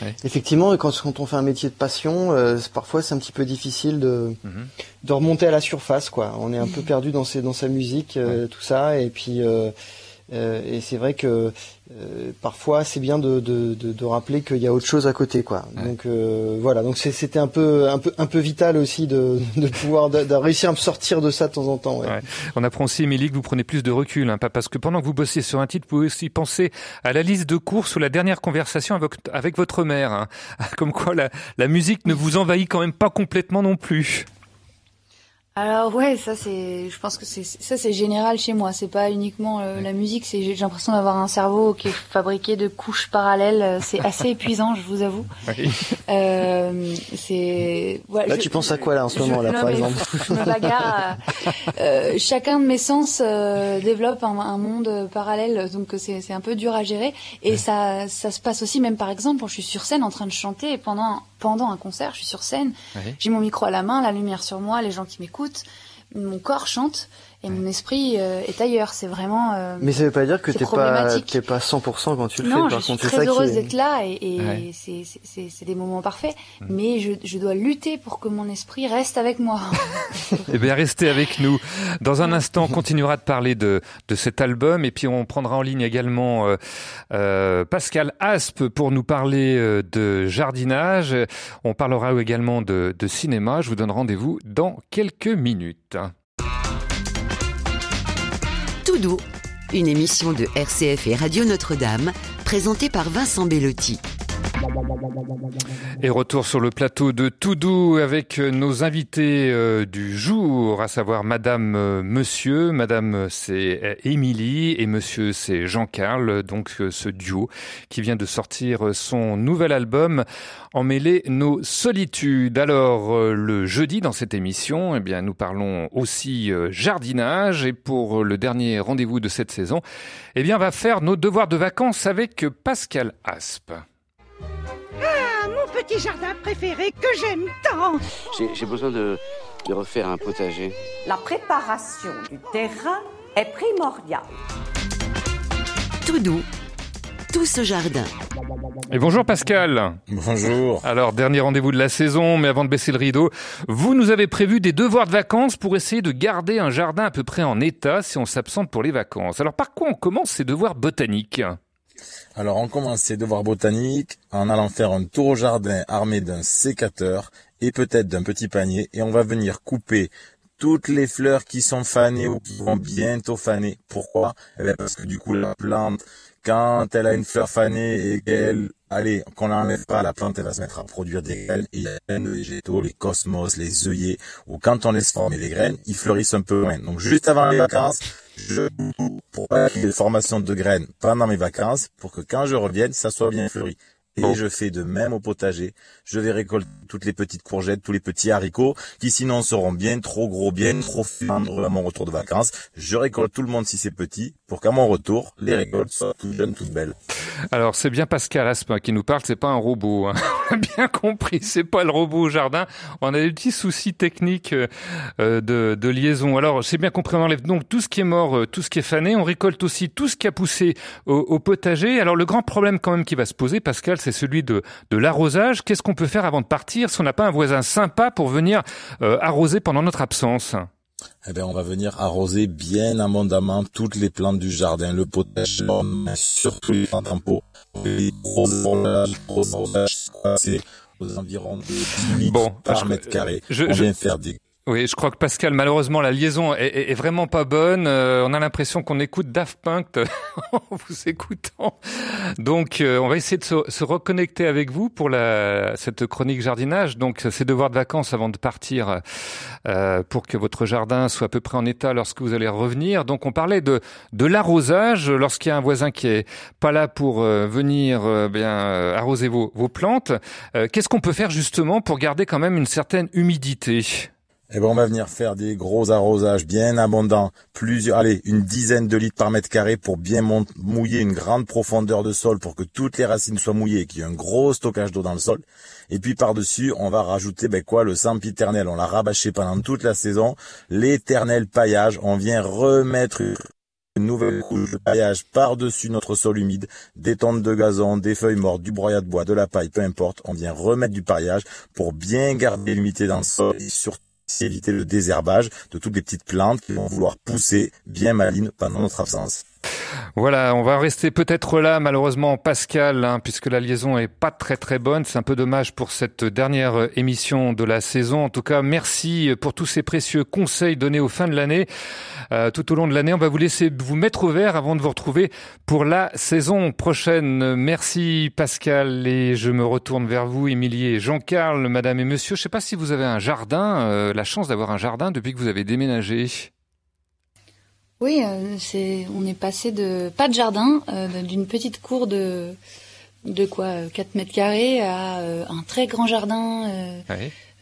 Ouais. effectivement quand, quand on fait un métier de passion, euh, parfois c'est un petit peu difficile de Mhm. de remonter à la surface quoi. On est un peu perdu dans ses, dans sa musique, euh, tout ça, et puis euh, et c'est vrai que euh, parfois c'est bien de, de, de, de rappeler qu'il y a autre chose à côté quoi. Ouais. Donc euh, voilà, donc c'était un peu un peu un peu vital aussi de, de pouvoir de, de réussir à me sortir de ça de temps en temps. Ouais. Ouais. On apprend aussi, Émilie, que vous prenez plus de recul, hein, pas parce que pendant que vous bossiez sur un titre, vous pouvez aussi penser à la liste de courses ou la dernière conversation avec, avec votre mère. hein. Comme quoi, la, la musique ne vous envahit quand même pas complètement non plus. Alors ouais, ça c'est, je pense que c'est ça c'est général chez moi. C'est pas uniquement euh, la musique. C'est j'ai l'impression d'avoir un cerveau qui est fabriqué de couches parallèles. Euh, C'est assez épuisant, je vous avoue. Oui. Euh, c'est. voilà, Là je- tu penses à quoi là en ce je- moment là non, par exemple Je me bagarre. à- euh, chacun de mes sens euh, développe un, un monde parallèle, donc c'est c'est un peu dur à gérer. Et ça ça se passe aussi même par exemple quand je suis sur scène en train de chanter et pendant pendant un concert, je suis sur scène, Oui. j'ai mon micro à la main, la lumière sur moi, les gens qui m'écoutent, mon corps chante et mon esprit euh, est ailleurs. C'est vraiment. euh, Mais ça veut pas dire que t'es pas t'es pas 100% quand tu le non, fais. je Par suis contre, c'est très heureuse est- d'être là et, et Ouais. c'est des moments parfaits. Mm. Mais je, je dois lutter pour que mon esprit reste avec moi. Eh bien, restez avec nous. Dans un instant, on continuera de parler de, de cet album et puis on prendra en ligne également euh, euh, Pascal Aspe pour nous parler euh, de jardinage. On parlera également de, de cinéma. Je vous donne rendez-vous dans quelques minutes. Une émission de RCF et Radio Notre-Dame, présentée par Vincent Bellotti. Et retour sur le plateau de Toudou avec nos invités euh, du jour, à savoir Madame euh, Monsieur. Madame c'est euh, Émilie et Monsieur c'est Jean-Carl, donc ce duo qui vient de sortir son nouvel album Emmêler nos solitudes. Alors le jeudi dans cette émission, eh bien nous parlons aussi jardinage et pour le dernier rendez-vous de cette saison, eh bien on va faire nos devoirs de vacances avec Pascal Aspe. Petit jardin préféré que j'aime tant J'ai j'ai besoin de, de refaire un potager. La préparation du terrain est primordiale. Tout doux, tout ce jardin. Et bonjour Pascal. Bonjour. Alors, dernier rendez-vous de la saison, mais avant de baisser le rideau, vous nous avez prévu des devoirs de vacances pour essayer de garder un jardin à peu près en état si on s'absente pour les vacances. Alors, par quoi on commence ces devoirs botaniques? Alors on commence ces devoirs botaniques en allant faire un tour au jardin armé d'un sécateur et peut-être d'un petit panier et on va venir couper toutes les fleurs qui sont fanées ou qui vont bientôt faner. Pourquoi? Eh bien, Parce que du coup la plante, quand elle a une fleur fanée et qu'elle, allez, qu'on l'enlève pas, la plante elle va se mettre à produire des graines et il y a plein de végétaux, les cosmos, les œillets, ou quand on laisse former les graines, ils fleurissent un peu moins. Donc juste avant les vacances, je pour pas qu'il y ait de formation de graines pendant mes vacances, pour que quand je revienne, ça soit bien fleuri. Et je fais de même au potager. Je vais récolter toutes les petites courgettes, tous les petits haricots, qui sinon seront bien trop gros, bien trop fendres à mon retour de vacances. Je récolte tout le monde si c'est petit, pour qu'à mon retour, les récoltes soient toutes jeunes, toutes belles. Alors, c'est bien Pascal Aspin qui nous parle, c'est pas un robot. hein. On a bien compris, c'est pas le robot au jardin. On a des petits soucis techniques euh, euh, de, de liaison. Alors, c'est bien compris, on enlève donc tout ce qui est mort, euh, tout ce qui est fané. On récolte aussi tout ce qui a poussé au, au potager. Alors, le grand problème quand même qui va se poser, Pascal, c'est celui de, de l'arrosage. Qu'est-ce qu'on peut faire avant de partir si on n'a pas un voisin sympa pour venir euh, arroser pendant notre absence? Eh bien, on va venir arroser bien abondamment toutes les plantes du jardin, le potager, surtout les plantes en pot. Les aux environs de 10 litres Bon, par je- mètre carré. je- on je- vient faire des Oui, je crois que Pascal, malheureusement, la liaison est, vraiment pas bonne. Euh, on a l'impression qu'on écoute Daft Punk en vous écoutant. Donc, euh, on va essayer de se, se reconnecter avec vous pour la, cette chronique jardinage. Donc, ces devoirs de vacances avant de partir euh, pour que votre jardin soit à peu près en état lorsque vous allez revenir. Donc, on parlait de, de l'arrosage lorsqu'il y a un voisin qui est pas là pour euh, venir euh, bien euh, arroser vos, vos plantes. Qu'est-ce qu'on peut faire justement pour garder quand même une certaine humidité? Eh ben, on va venir faire des gros arrosages bien abondants, plusieurs, allez, une dizaine de litres par mètre carré pour bien mouiller une grande profondeur de sol pour que toutes les racines soient mouillées et qu'il y ait un gros stockage d'eau dans le sol. Et puis par-dessus, on va rajouter, ben quoi, le sempiternel. On l'a rabâché pendant toute la saison. L'éternel paillage, on vient remettre une nouvelle couche de paillage par-dessus notre sol humide, des tontes de gazon, des feuilles mortes, du broyat de bois, de la paille, peu importe. On vient remettre du paillage pour bien garder l'humidité dans le sol éviter le désherbage de toutes les petites plantes qui vont vouloir pousser bien malines pendant notre absence. Voilà, on va rester peut-être là, malheureusement, Pascal, hein, puisque la liaison est pas très très bonne. C'est un peu dommage pour cette dernière émission de la saison. En tout cas, merci pour tous ces précieux conseils donnés au fin de l'année. Euh, tout au long de l'année, on va vous laisser vous mettre au vert avant de vous retrouver pour la saison prochaine. Merci Pascal et je me retourne vers vous, Émilie et Jean-Carl, Madame et Monsieur. Je ne sais pas si vous avez un jardin, euh, la chance d'avoir un jardin depuis que vous avez déménagé. Oui, euh, c'est on est passé de pas de jardin, euh, d'une petite cour de de quoi 4 mètres carrés à euh, un très grand jardin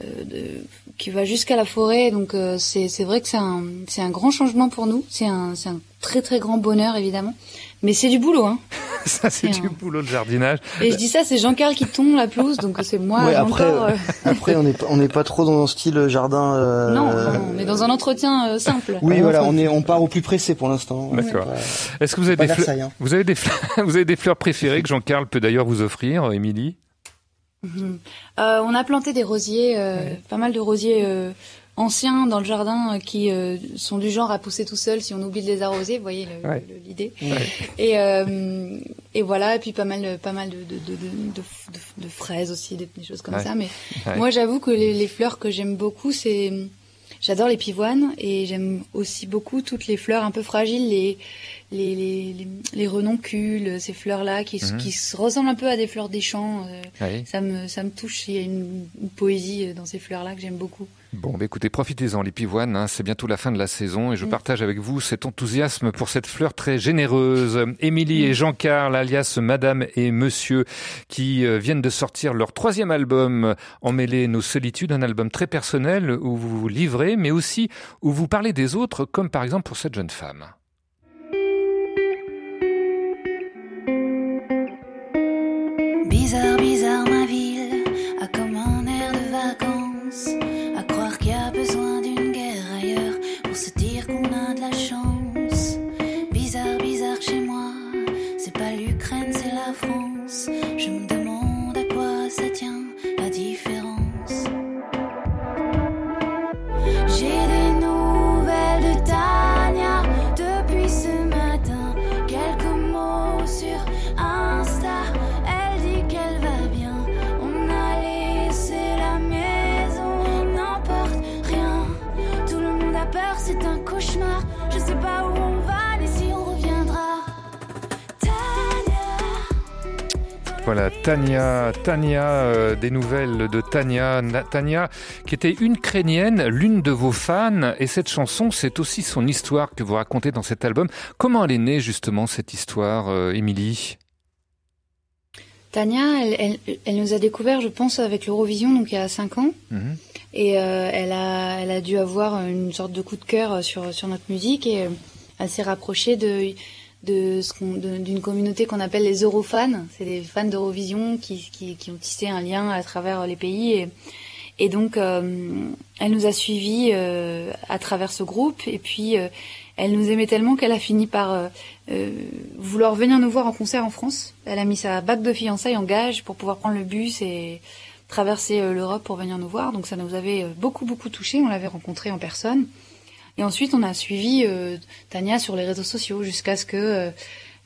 de, qui va jusqu'à la forêt. Donc c'est c'est vrai que c'est un c'est un grand changement pour nous. C'est un c'est un très très grand bonheur évidemment. Mais c'est du boulot, hein. ça, c'est du boulot de jardinage. Et je dis ça, c'est Jean-Carl qui tombe la pelouse, donc c'est moi. Ouais, après, euh... après, on n'est on n'est pas trop dans un style jardin. Euh... Non, on est dans un entretien euh, simple. Oui, voilà, on est, on part au plus pressé pour l'instant. D'accord. Est-ce que vous avez des fleurs, hein. vous avez des fleurs, vous avez des fleurs préférées que Jean-Carl peut d'ailleurs vous offrir, Émilie? Mmh. On a planté des rosiers, ouais. pas mal de rosiers anciens dans le jardin euh, qui euh, sont du genre à pousser tout seul si on oublie de les arroser. Vous voyez l'idée. Ouais. Et, euh, et voilà, et puis pas mal, pas mal de, de, de, de, de fraises aussi, des, des choses comme ouais. ça. Mais moi, j'avoue que les, les, fleurs que j'aime beaucoup, c'est j'adore les pivoines et j'aime aussi beaucoup toutes les fleurs un peu fragiles, les les, les, les, les renoncules, ces fleurs-là qui, Mhm. mmh. qui se ressemblent un peu à des fleurs des champs. Euh, oui. ça, me, ça me touche, il y a une, une poésie dans ces fleurs-là que j'aime beaucoup. Bon, bah écoutez, profitez-en, les pivoines, hein, c'est bientôt la fin de la saison et je partage avec vous cet enthousiasme pour cette fleur très généreuse. Émilie et Jean-Carl, alias Madame et Monsieur, qui euh, viennent de sortir leur troisième album, Emmêler nos solitudes, un album très personnel où vous vous livrez, mais aussi où vous parlez des autres, comme par exemple pour cette jeune femme. Voilà, Tania, Tania, euh, des nouvelles de Tania, Tania, qui était une ukrainienne, l'une de vos fans, et cette chanson, c'est aussi son histoire que vous racontez dans cet album. Comment elle est née justement cette histoire, euh, Émilie? Tania, elle, elle, elle, nous a découvert, je pense, avec l'Eurovision, donc il y a cinq ans. -hmm. Et euh, elle, a, elle a dû avoir une sorte de coup de cœur sur, sur notre musique et euh, elle s'est rapprochée de de ce d'une communauté qu'on appelle les Eurofans. C'est des fans d'Eurovision qui, qui, qui, ont tissé un lien à travers les pays. Et, donc, euh, elle nous a suivis euh, à travers ce groupe. Et puis, euh, elle nous aimait tellement qu'elle a fini par vouloir venir nous voir en concert en France. Elle a mis sa bague de fiançailles en gage pour pouvoir prendre le bus et traverser l'Europe pour venir nous voir. Donc, ça nous avait beaucoup, beaucoup touché. On l'avait rencontrée en personne. Et ensuite, on a suivi euh, Tania sur les réseaux sociaux jusqu'à ce que euh,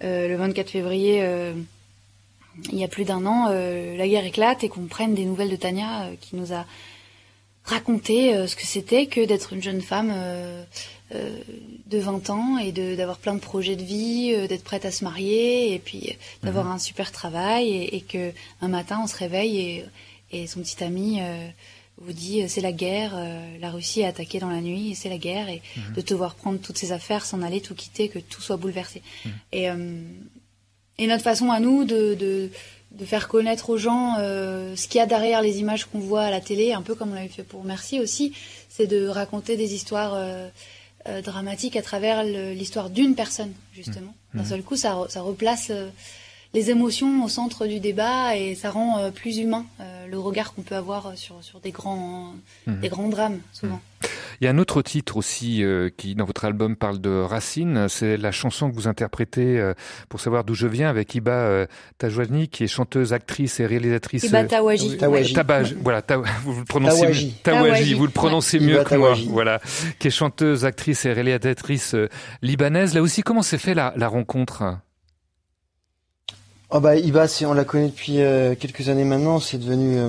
euh, le 24 février, il y a plus d'un an, la guerre éclate et qu'on prenne des nouvelles de Tania qui nous a raconté ce que c'était que d'être une jeune femme de 20 ans et d'avoir plein de projets de vie, d'être prête à se marier et puis d'avoir mmh. un super travail et, et, que un matin on se réveille et, et son petit ami vous dit c'est la guerre, euh, la Russie est attaquée dans la nuit et c'est la guerre et mmh. de devoir prendre toutes ses affaires, s'en aller, tout quitter, que tout soit bouleversé. Mmh. Et, euh, et notre façon à nous de, de, de faire connaître aux gens euh, ce qu'il y a derrière les images qu'on voit à la télé, un peu comme on l'avait fait pour Merci aussi, c'est de raconter des histoires euh, euh, dramatiques à travers l'histoire d'une personne, justement. D'un Mhm. seul coup, ça, ça replace euh, les émotions au centre du débat et ça rend euh, plus humain euh, le regard qu'on peut avoir sur, sur des, grands, Mhm. des grands drames, souvent. Il y a un autre titre aussi euh, qui, dans votre album, parle de Racine. C'est la chanson que vous interprétez euh, pour savoir d'où je viens avec Iba euh, Tajwani, qui est chanteuse, actrice et réalisatrice. Iba euh, Tawaji. Tawaji. Tabaj- voilà, ta- vous le prononcez Tawaji. mieux. Tawaji, Tawaji. vous le prononcez Ouais. mieux Iba que moi. Tawaji. Voilà, qui est chanteuse, actrice et réalisatrice euh, libanaise. Là aussi, comment s'est fait la, la rencontre? Oh bah Iba, on la connaît depuis euh, quelques années maintenant. C'est devenu euh,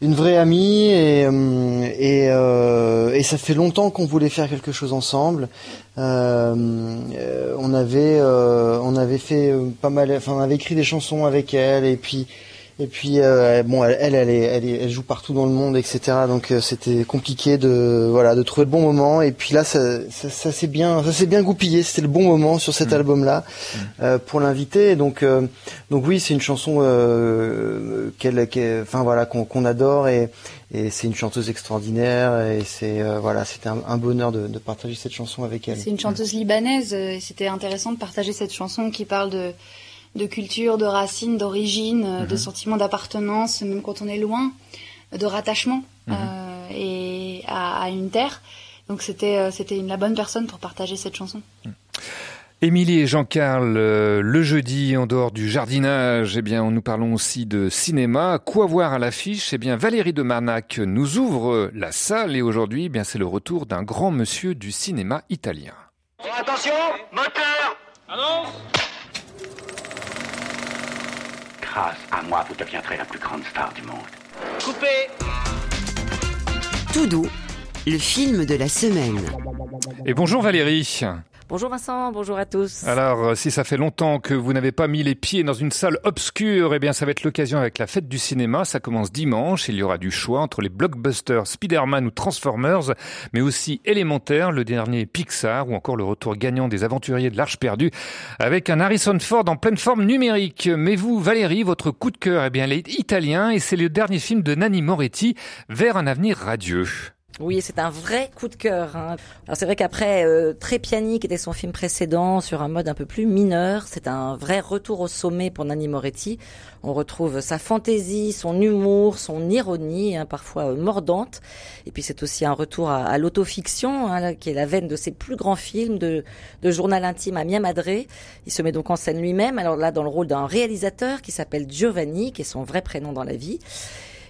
une vraie amie et euh, et, et ça fait longtemps qu'on voulait faire quelque chose ensemble. On avait on avait fait pas mal, enfin on avait écrit des chansons avec elle et puis et puis euh, bon elle elle elle, est- elle, est- elle joue partout dans le monde etc. Donc euh, c'était compliqué de voilà de trouver le bon moment et puis là ça ça, ça s'est bien ça s'est bien goupillé. C'était le bon moment sur cet album là pour l'inviter. Donc euh, donc oui c'est une chanson euh, qu'elle qu'elle- enfin voilà qu'on qu'on adore et et c'est une chanteuse extraordinaire et c'est euh, voilà c'était un, un bonheur de, de partager cette chanson avec elle. C'est une chanteuse libanaise euh, et c'était intéressant de partager cette chanson qui parle de, de culture, de racines, d'origine, euh, de Mhm. sentiment d'appartenance, même quand on est loin, de rattachement Mhm. euh, et à, à une terre. Donc c'était euh, c'était la bonne personne pour partager cette chanson. Émilie et Jean-Carl, euh, le jeudi, en dehors du jardinage, eh bien, nous parlons aussi de cinéma. Quoi voir à l'affiche? Eh bien, Valérie de Marnac nous ouvre la salle et aujourd'hui, eh bien, c'est le retour d'un grand monsieur du cinéma italien. Attention, moteur Annonce Grâce à moi, vous deviendrez la plus grande star du monde. Coupé Tout doux, le film de la semaine. Et bonjour Valérie. Bonjour Vincent, bonjour à tous. Alors, euh, si ça fait longtemps que vous n'avez pas mis les pieds dans une salle obscure, eh bien, ça va être l'occasion avec la fête du cinéma. Ça commence dimanche. Il y aura du choix entre les blockbusters Spider-Man ou Transformers, mais aussi Élémentaire, le dernier Pixar, ou encore le retour gagnant des aventuriers de l'Arche perdue, avec un Harrison Ford en pleine forme numérique. Mais vous, Valérie, votre coup de cœur, eh bien, il est italien et c'est le dernier film de Nanni Moretti, Vers un avenir radieux. Oui, c'est un vrai coup de cœur. hein. Alors c'est vrai qu'après euh, Trépiani, qui était son film précédent, sur un mode un peu plus mineur, c'est un vrai retour au sommet pour Nanni Moretti. On retrouve sa fantaisie, son humour, son ironie, hein, parfois euh, mordante. Et puis c'est aussi un retour à, à l'autofiction, hein, qui est la veine de ses plus grands films, de, de journal intime à Mia Madre. Il se met donc en scène lui-même, alors là dans le rôle d'un réalisateur qui s'appelle Giovanni, qui est son vrai prénom dans la vie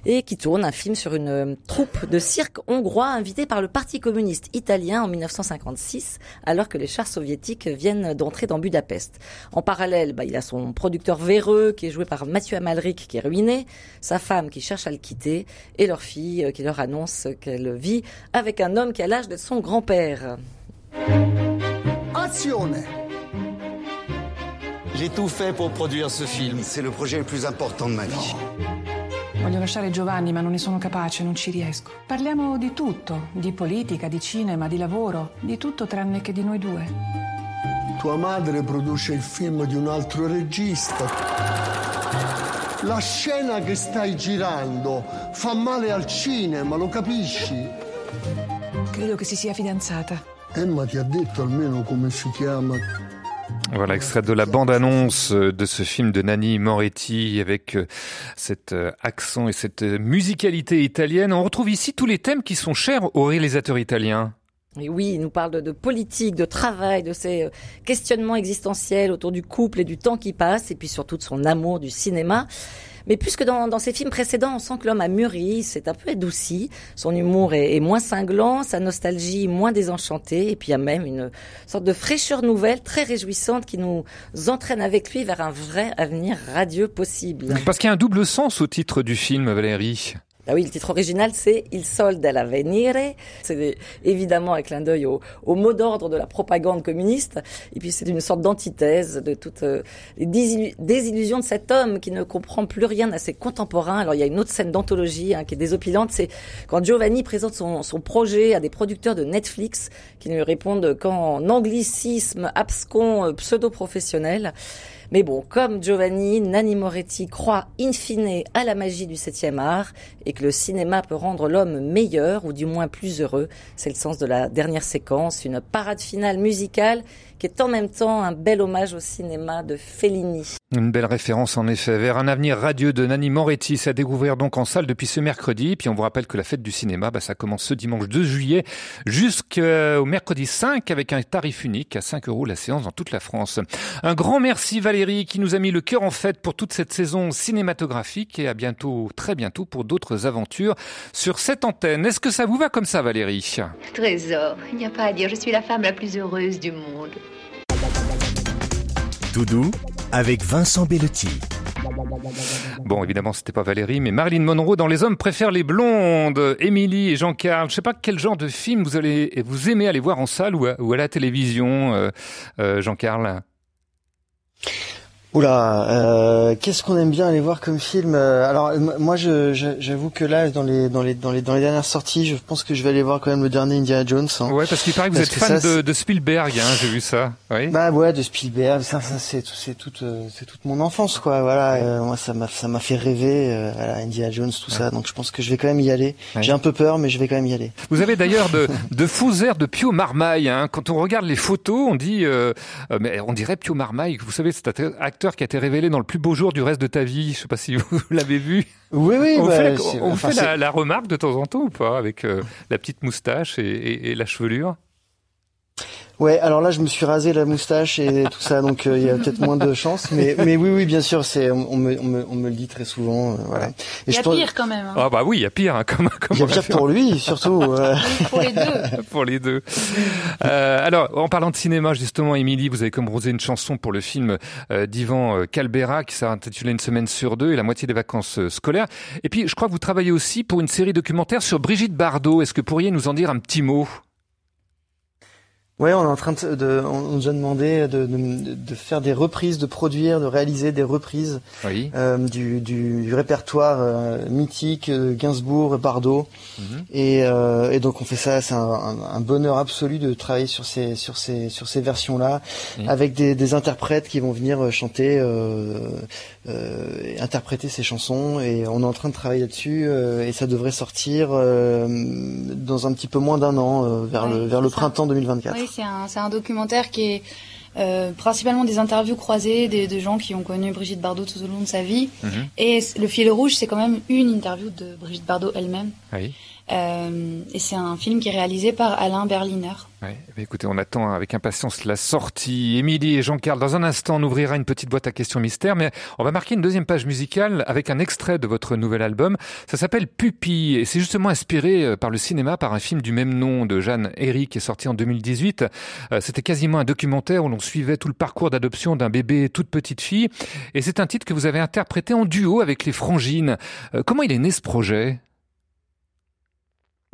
et qui tourne un film sur une euh, troupe de cirque hongrois invitée par le Parti communiste italien en 1956, alors que les chars soviétiques viennent d'entrer dans Budapest. En parallèle, bah, il a son producteur véreux qui est joué par Mathieu Amalric qui est ruiné, sa femme qui cherche à le quitter et leur fille euh, qui leur annonce qu'elle vit avec un homme qui a l'âge d'être son grand-père. Azione J'ai tout fait pour produire ce film. C'est le projet le plus important de ma vie. Voglio lasciare Giovanni, ma non ne sono capace, non ci riesco. Parliamo di tutto, di politica, di cinema, di lavoro, di tutto tranne che di noi due. Tua madre produce il film di un altro regista. La scena che stai girando fa male al cinema, lo capisci? Credo che si sia fidanzata. Emma ti ha detto almeno come si chiama? Voilà, extrait de la bande-annonce euh, de ce film de Nanni Moretti avec euh, cet euh, accent et cette musicalité italienne. On retrouve ici tous les thèmes qui sont chers aux réalisateurs italiens. Oui, il nous parle de, politique, de travail, de ses questionnements existentiels autour du couple et du temps qui passe, et puis surtout de son amour du cinéma. Mais plus que dans, dans ses films précédents, on sent que l'homme a mûri, c'est un peu adouci, son humour est, est moins cinglant, sa nostalgie moins désenchantée, et puis il y a même une sorte de fraîcheur nouvelle très réjouissante qui nous entraîne avec lui vers un vrai avenir radieux possible. Parce qu'il y a un double sens au titre du film, Valérie. Ah oui, le titre original c'est Il sol dell'avvenire. C'est évidemment un clin d'œil au, au mot d'ordre de la propagande communiste. Et puis c'est une sorte d'antithèse de toutes euh, les désillu- désillusions de cet homme qui ne comprend plus rien à ses contemporains. Alors il y a une autre scène d'anthologie hein, qui est désopilante, c'est quand Giovanni présente son, son projet à des producteurs de Netflix qui ne lui répondent qu'en anglicisme abscon euh, pseudo-professionnel. Mais bon, comme Giovanni, Nanni Moretti croit in fine à la magie du 7e art et que le cinéma peut rendre l'homme meilleur ou du moins plus heureux. C'est le sens de la dernière séquence, une parade finale musicale qui est en même temps un bel hommage au cinéma de Fellini. Une belle référence en effet vers un avenir radieux de Nanni Moretti. C'est à découvrir donc en salle depuis ce mercredi. Puis on vous rappelle que la fête du cinéma, bah, ça commence ce dimanche 2 juillet jusqu'au mercredi 5 avec un tarif unique à 5 euros la séance dans toute la France. Un grand merci Valérie qui nous a mis le cœur en fête pour toute cette saison cinématographique et à bientôt, très bientôt pour d'autres aventures sur cette antenne. Est-ce que ça vous va comme ça Valérie? Trésor, il n'y a pas à dire, je suis la femme la plus heureuse du monde. Doudou avec Vincent Bellotti. Bon, évidemment, c'était pas Valérie, mais Marilyn Monroe dans Les hommes préfèrent les blondes. Émilie et Jean-Carl, je sais pas quel genre de film vous allez, vous aimez aller voir en salle ou à, ou à la télévision, euh, euh, Jean-Carl? Oula, euh, qu'est-ce qu'on aime bien aller voir comme film euh, Alors moi, je- je- j'avoue que là, dans les dans les dans les dans les dernières sorties, je pense que je vais aller voir quand même le dernier Indiana Jones. hein. Ouais, parce qu'il paraît que vous Parce êtes que fan ça, de, c'est- de Spielberg, hein, j'ai vu ça. Oui. Bah ouais, de Spielberg, ça, ça c'est tout- c'est toute euh, c'est toute mon enfance quoi. Voilà, euh, moi ça m'a ça m'a fait rêver, euh, voilà, Indiana Jones, tout ça. Donc je pense que je vais quand même y aller. Ouais. J'ai un peu peur, mais je vais quand même y aller. Vous avez d'ailleurs de, de faux airs de Pio Marmaille. Hein. Quand on regarde les photos, on dit, euh, mais on dirait Pio Marmaille. Vous savez, cet act- acteur qui a été révélé dans le plus beau jour du reste de ta vie. Je sais pas si vous l'avez vu. Oui, oui. on bah, fait, la, on enfin, fait la, remarque de temps en temps ou pas avec euh, la petite moustache et, et- et la chevelure? Ouais, alors là, je me suis rasé la moustache et tout ça, donc euh, il y a peut-être moins de chance. Mais, mais oui, oui, bien sûr, c'est on, on me, on, me, on me le dit très souvent. euh, voilà. Et Il y je a pense- pire quand même. hein. Ah bah oui, il y a pire. Hein, comme, comme Il y a pire pour lui, surtout. euh. Pour les deux. pour les deux. Euh, alors, en parlant de cinéma, justement, Émilie, vous avez composé une chanson pour le film euh, d'Ivan Calbera qui s'est intitulé Une semaine sur deux et la moitié des vacances euh, scolaires. Et puis, je crois que vous travaillez aussi pour une série documentaire sur Brigitte Bardot. Est-ce que vous pourriez nous en dire un petit mot? Ouais, on est en train de, de- on nous a demandé de, de, de faire des reprises, de produire, de réaliser des reprises Oui. euh, du, du, du répertoire euh, mythique de Gainsbourg, Bardot. Mhm. Et, euh, et donc on fait ça, c'est un, un- un bonheur absolu de travailler sur ces sur ces sur ces versions-là, Mhm. avec des, des interprètes qui vont venir euh, chanter, euh, euh, et interpréter ces chansons. Et on est en train de travailler là-dessus, euh, et ça devrait sortir euh, dans un petit peu moins d'un an, euh, vers le vers le ça. printemps 2024. Oui, c'est un, documentaire qui est euh, principalement des interviews croisées des, de gens qui ont connu Brigitte Bardot tout au long de sa vie. Mhm. Et le fil rouge, c'est quand même une interview de Brigitte Bardot elle-même. Oui. Euh, et c'est un film qui est réalisé par Alain Berliner. Ouais. Eh écoutez, on attend avec impatience la sortie. Émilie et Jean-Carl, dans un instant, on ouvrira une petite boîte à questions mystères, mais on va marquer une deuxième page musicale avec un extrait de votre nouvel album. Ça s'appelle Pupille et c'est justement inspiré euh, par le cinéma, par un film du même nom de Jeanne Herry qui est sorti en 2018. Euh, C'était quasiment un documentaire où l'on suivait tout le parcours d'adoption d'un bébé toute petite fille. Et c'est un titre que vous avez interprété en duo avec les Frangines. Euh, Comment il est né ce projet?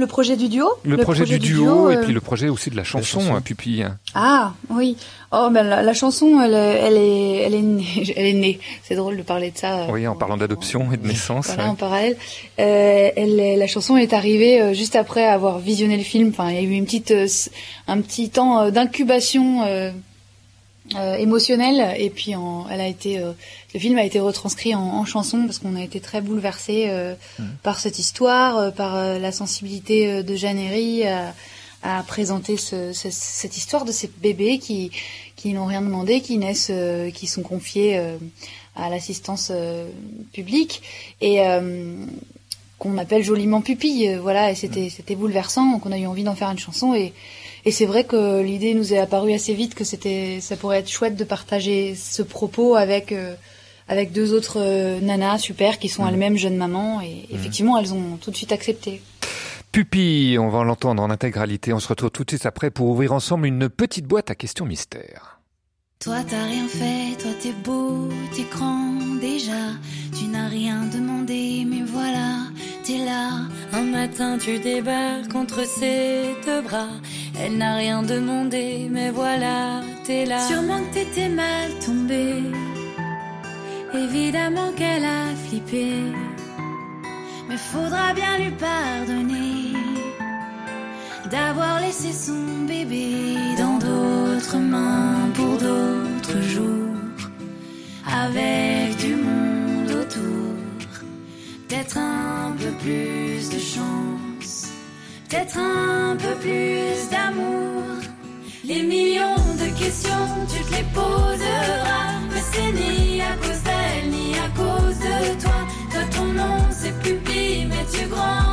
Le projet du duo Le, projet, du duo, et euh, puis le projet aussi de la chanson, chanson. hein, Pupille. Ah oui. Oh ben la, la chanson, elle, est- elle est, elle est née. Elle est née. C'est drôle de parler de ça. euh, Oui, en parlant d'adoption et de naissance. Voilà, ouais. en parallèle. Euh, elle, est- la chanson est arrivée euh, juste après avoir visionné le film. Enfin, il y a eu une petite, euh, un petit temps euh, d'incubation euh, émotionnelle. Et puis, en, elle a été, euh, le film a été retranscrit en, en chanson parce qu'on a été très bouleversés euh, par cette histoire, par la sensibilité de Jeanne Herry à, à présenter ce- ce- cette histoire de ces bébés qui, qui n'ont rien demandé, qui naissent, qui sont confiés à l'assistance publique. Et qu'on appelle joliment pupille. voilà, et c'était c'était bouleversant, donc on a eu envie d'en faire une chanson. Et et c'est vrai que l'idée nous est apparue assez vite que c'était ça pourrait être chouette de partager ce propos avec euh, avec deux autres euh, nanas super qui sont elles-mêmes jeunes mamans et effectivement elles ont tout de suite accepté. Pupille, on va l'entendre en intégralité. On se retrouve tout de suite après pour ouvrir ensemble une petite boîte à questions mystères. Toi t'as rien fait, toi t'es beau, t'es grand déjà. Tu n'as rien demandé, mais voilà, t'es là. Un matin tu débarques contre ses deux bras. Elle n'a rien demandé, mais voilà, t'es là. Sûrement que t'étais mal tombé. Évidemment qu'elle a flippé. Mais faudra bien lui pardonner d'avoir laissé son bébé dans d'autres mains pour d'autres jours. avec du monde autour. Peut-être un peu plus de chance, peut-être un peu plus d'amour. Les millions de questions, tu te les poseras, mais c'est ni à cause d'elle, ni à cause de toi. Toi, ton nom, c'est pupille, mais tu grandiras.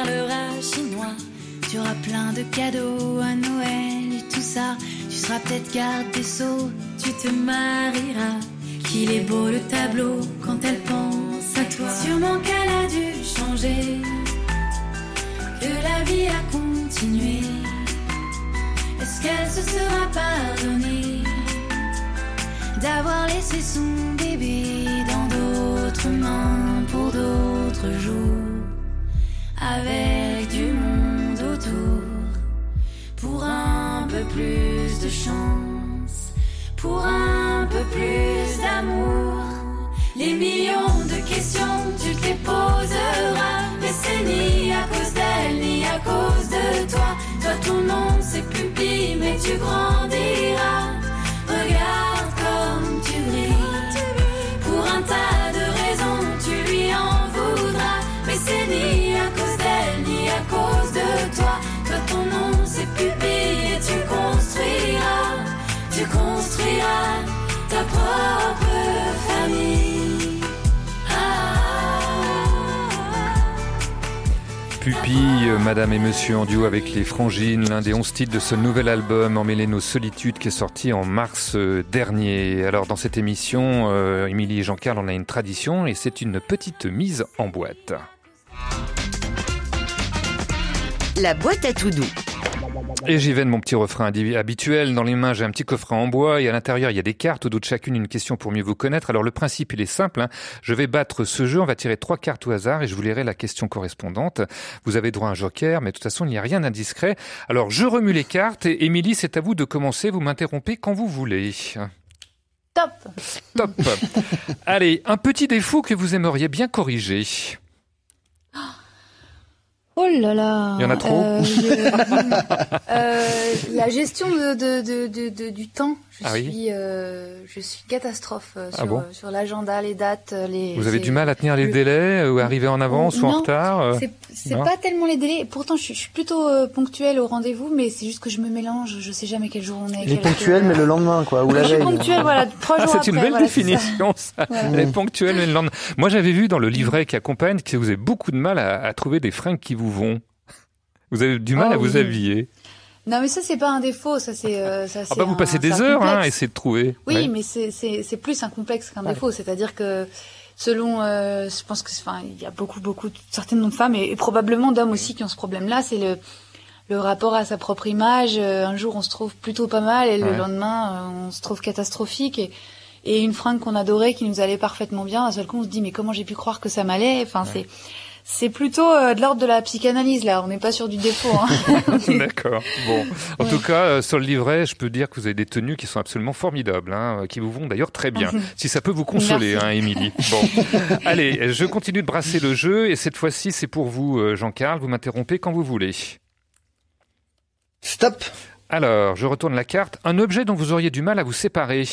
Parleras chinois. Tu auras plein de cadeaux à Noël et tout ça. Tu seras peut-être garde des sceaux, tu te marieras. Qu'il est beau le tableau quand elle pense à toi. Sûrement qu'elle a dû changer, que la vie a continué. Est-ce qu'elle se sera pardonnée? D'avoir laissé son bébé dans d'autres mains pour d'autres jours? Avec du monde autour pour un peu plus de chance, pour un peu plus d'amour. Les millions de questions, tu te les poseras, mais c'est ni à cause d'elle, ni à cause de toi. Toi, ton nom, c'est pupille, mais tu grandiras. Pupille, euh, Madame et Monsieur en duo avec les Frangines, l'un des onze titres de ce nouvel album Emmêler nos solitudes qui est sorti en mars euh, dernier. Alors dans cette émission, euh, Émilie et Jean-Carl, on a une tradition et c'est une petite mise en boîte. La boîte à tout doux. Et j'y vais de mon petit refrain habituel. Dans les mains, j'ai un petit coffret en bois et à l'intérieur, il y a des cartes, au dos de chacune une question pour mieux vous connaître. Alors le principe, il est simple. hein. Je vais battre ce jeu. On va tirer trois cartes au hasard et je vous lirai la question correspondante. Vous avez droit à un joker, mais de toute façon, il n'y a rien d'indiscret. Alors je remue les cartes et Émilie, c'est à vous de commencer. Vous m'interrompez quand vous voulez. Top Top. Allez, un petit défaut que vous aimeriez bien corriger. Oh là là. Il y en a trop. Euh, je- euh, La gestion de, de, de, de- de- du temps, je Ah oui suis euh, je suis catastrophe euh, Ah bon euh, sur l'agenda, les dates, euh, les. Vous avez du mal à tenir les le- délais ou arriver en avance ou en retard C'est pas tellement les délais. Pourtant, je suis, je suis plutôt euh, ponctuelle au rendez-vous, mais c'est juste que je me mélange. Je sais jamais quel jour on est. Il est quelle- ponctuel, mais le lendemain, quoi, ou la Je suis veille. ponctuelle, voilà, trois Ah, jours c'est une belle voilà, ça. définition, ça. Voilà. Elle est ponctuelle, mais le lendemain. Moi, j'avais vu dans le livret qui accompagne que vous avez beaucoup de mal à, à trouver des fringues qui vous vont. Vous avez du mal Ah à vous oui. habiller. Non, mais ça c'est pas un défaut, ça c'est. euh, ça, Ah bah, vous un- passez des heures hein, à essayer de trouver. Oui, Ouais. mais c'est c'est c'est plus un complexe qu'un Ouais. défaut. C'est-à-dire que selon, euh, je pense que, enfin, il y a beaucoup, beaucoup, certaines de femmes et, et probablement d'hommes aussi qui ont ce problème-là. C'est le le rapport à sa propre image. Euh, Un jour, on se trouve plutôt pas mal et le Ouais. lendemain, euh, on se trouve catastrophique. Et, et une fringue qu'on adorait, qui nous allait parfaitement bien, à seul coup, on se dit mais comment j'ai pu croire que ça m'allait? Enfin, c'est c'est plutôt euh, de l'ordre de la psychanalyse là. On n'est pas sur du défaut. Hein. D'accord. Bon, en tout cas, euh, sur le livret, je peux dire que vous avez des tenues qui sont absolument formidables, hein, qui vous vont d'ailleurs très bien. si ça peut vous consoler, Merci. hein, Émilie. Bon, allez, je continue de brasser le jeu et cette fois-ci, c'est pour vous, euh, Jean-Carl. Vous m'interrompez quand vous voulez. Stop. Alors, je retourne la carte. Un objet dont vous auriez du mal à vous séparer.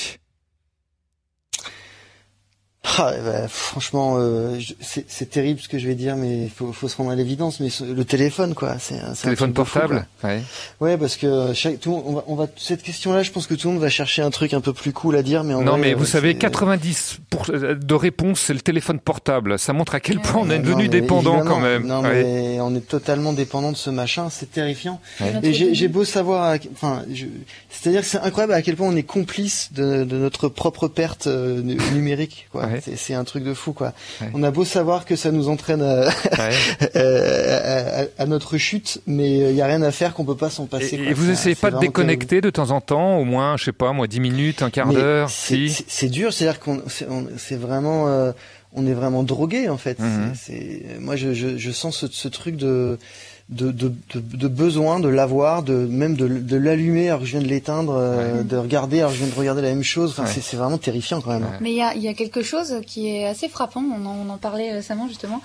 Ah, bah, franchement, euh, c'est c'est terrible ce que je vais dire, mais il faut, faut se rendre à l'évidence. Mais ce- le téléphone, quoi, c'est un c'est un Téléphone fou, portable. Ouais. Ouais, parce que chaque, tout, on va, on va, cette question-là, je pense que tout le monde va chercher un truc un peu plus cool à dire, mais en Non, vrai, mais euh, vous savez, c'est- 90 pour- de réponses, c'est le téléphone portable. Ça montre à quel point on est devenu dépendant quand même. Non, Ouais. mais on est totalement dépendant de ce machin, c'est terrifiant. Ouais. Et j'ai j'ai beau savoir, enfin, je- c'est-à-dire que c'est incroyable à quel point on est complice de, de notre propre perte euh, nu- numérique. quoi. C'est- C'est un truc de fou, quoi. Ouais. On a beau savoir que ça nous entraîne à, euh, à, à- à notre chute, mais il y a rien à faire qu'on peut pas s'en passer. Et, quoi. et vous essayez pas de déconnecter de temps en temps, au moins, je sais pas, moi, 10 minutes, un quart d'heure, c'est- si. c'est- C'est dur, c'est-à-dire qu'on c'est vraiment euh, on est vraiment drogué en fait. Mhm. Moi je, je, je sens ce, ce truc de de, de, de, de besoin de l'avoir, de même de, de l'allumer alors que je viens de l'éteindre, euh, de regarder alors que je viens de regarder la même chose. Enfin, Ouais. c'est, vraiment terrifiant quand même. Mais il y a, il y a quelque chose qui est assez frappant, on en, on en parlait récemment justement,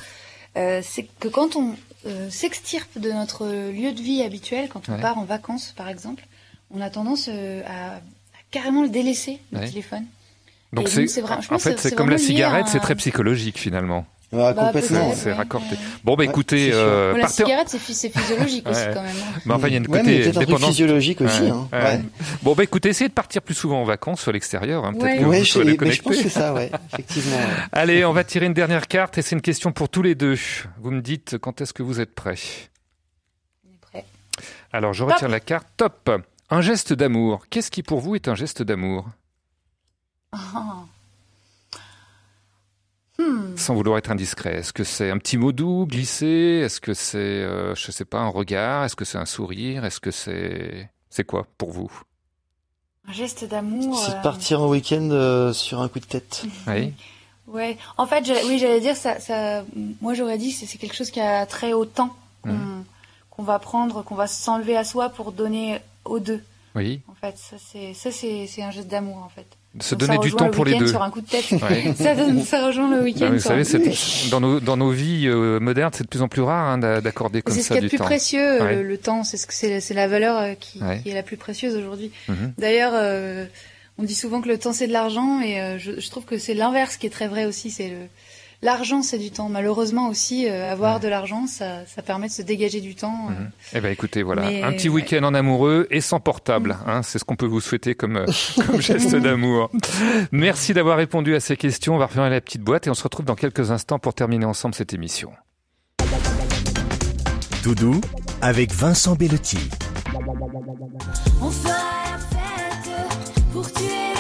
euh, c'est que quand on euh, s'extirpe de notre lieu de vie habituel, quand on Ouais. part en vacances par exemple, on a tendance euh, à, à carrément le délaisser, le Ouais. téléphone. Donc c'est, en fait, c'est comme la cigarette, c'est très psychologique finalement. Ouais, Bah, complètement. C'est ouais. Bon, bah écoutez, euh, Bon, la partez cigarette, c'est, phy- c'est physiologique aussi Ouais. quand même. hein. Mais enfin, il y a une Ouais, côté mais un dépendance. physiologique aussi, hein. Ouais. Bon, bah écoutez, essayez de partir plus souvent en vacances à l'extérieur. Hein. Peut-être Ouais. que Ouais, vous je, mais je pense que c'est ça, ouais, effectivement. Allez, on va tirer une dernière carte et c'est une question pour tous les deux. Vous me dites quand est-ce que vous êtes prêts? Prêts. Alors, je retire la carte. Top. Un geste d'amour. Qu'est-ce qui pour vous est un geste d'amour? Ah. Hmm. Sans vouloir être indiscret. Est-ce que c'est un petit mot doux, glissé? Est-ce que c'est, euh, je sais pas, un regard? Est-ce que c'est un sourire? Est-ce que c'est, c'est quoi pour vous? Un geste d'amour. C'est euh, de partir en week-end euh, sur un coup de tête. Oui. Ouais. En fait, j'allais- oui, j'allais dire ça. ça moi, j'aurais dit que c'est quelque chose qui a trait au temps qu'on Mhm. qu'on va prendre, qu'on va s'enlever à soi pour donner aux deux. Oui. En fait, ça c'est ça c'est c'est un geste d'amour en fait. Se donner ça du temps le pour les deux. Sur un coup de tête. Ouais. ça, donne- ça rejoint le week-end. Ah, vous savez, c'est, dans nos dans nos vies euh, modernes, c'est de plus en plus rare hein, d'a- d'accorder comme C'est ce ça qu'il y a du de plus temps. précieux, Ouais. le, le temps. C'est ce que c'est c'est la valeur euh, qui, Ouais. qui est la plus précieuse aujourd'hui. Mhm. D'ailleurs, euh, on dit souvent que le temps c'est de l'argent et euh, je, je trouve que c'est l'inverse qui est très vrai aussi. C'est le l'argent c'est du temps. Malheureusement aussi, euh, avoir de l'argent, ça, ça permet de se dégager du temps. euh. Eh ben écoutez, voilà, Mais, un petit ouais. week-end en amoureux et sans portable. Hein, c'est ce qu'on peut vous souhaiter comme, euh, comme geste d'amour. Merci d'avoir répondu à ces questions. On va refermer la petite boîte et on se retrouve dans quelques instants pour terminer ensemble cette émission. Doudou avec Vincent Bellotti. On fera la fête pour tuer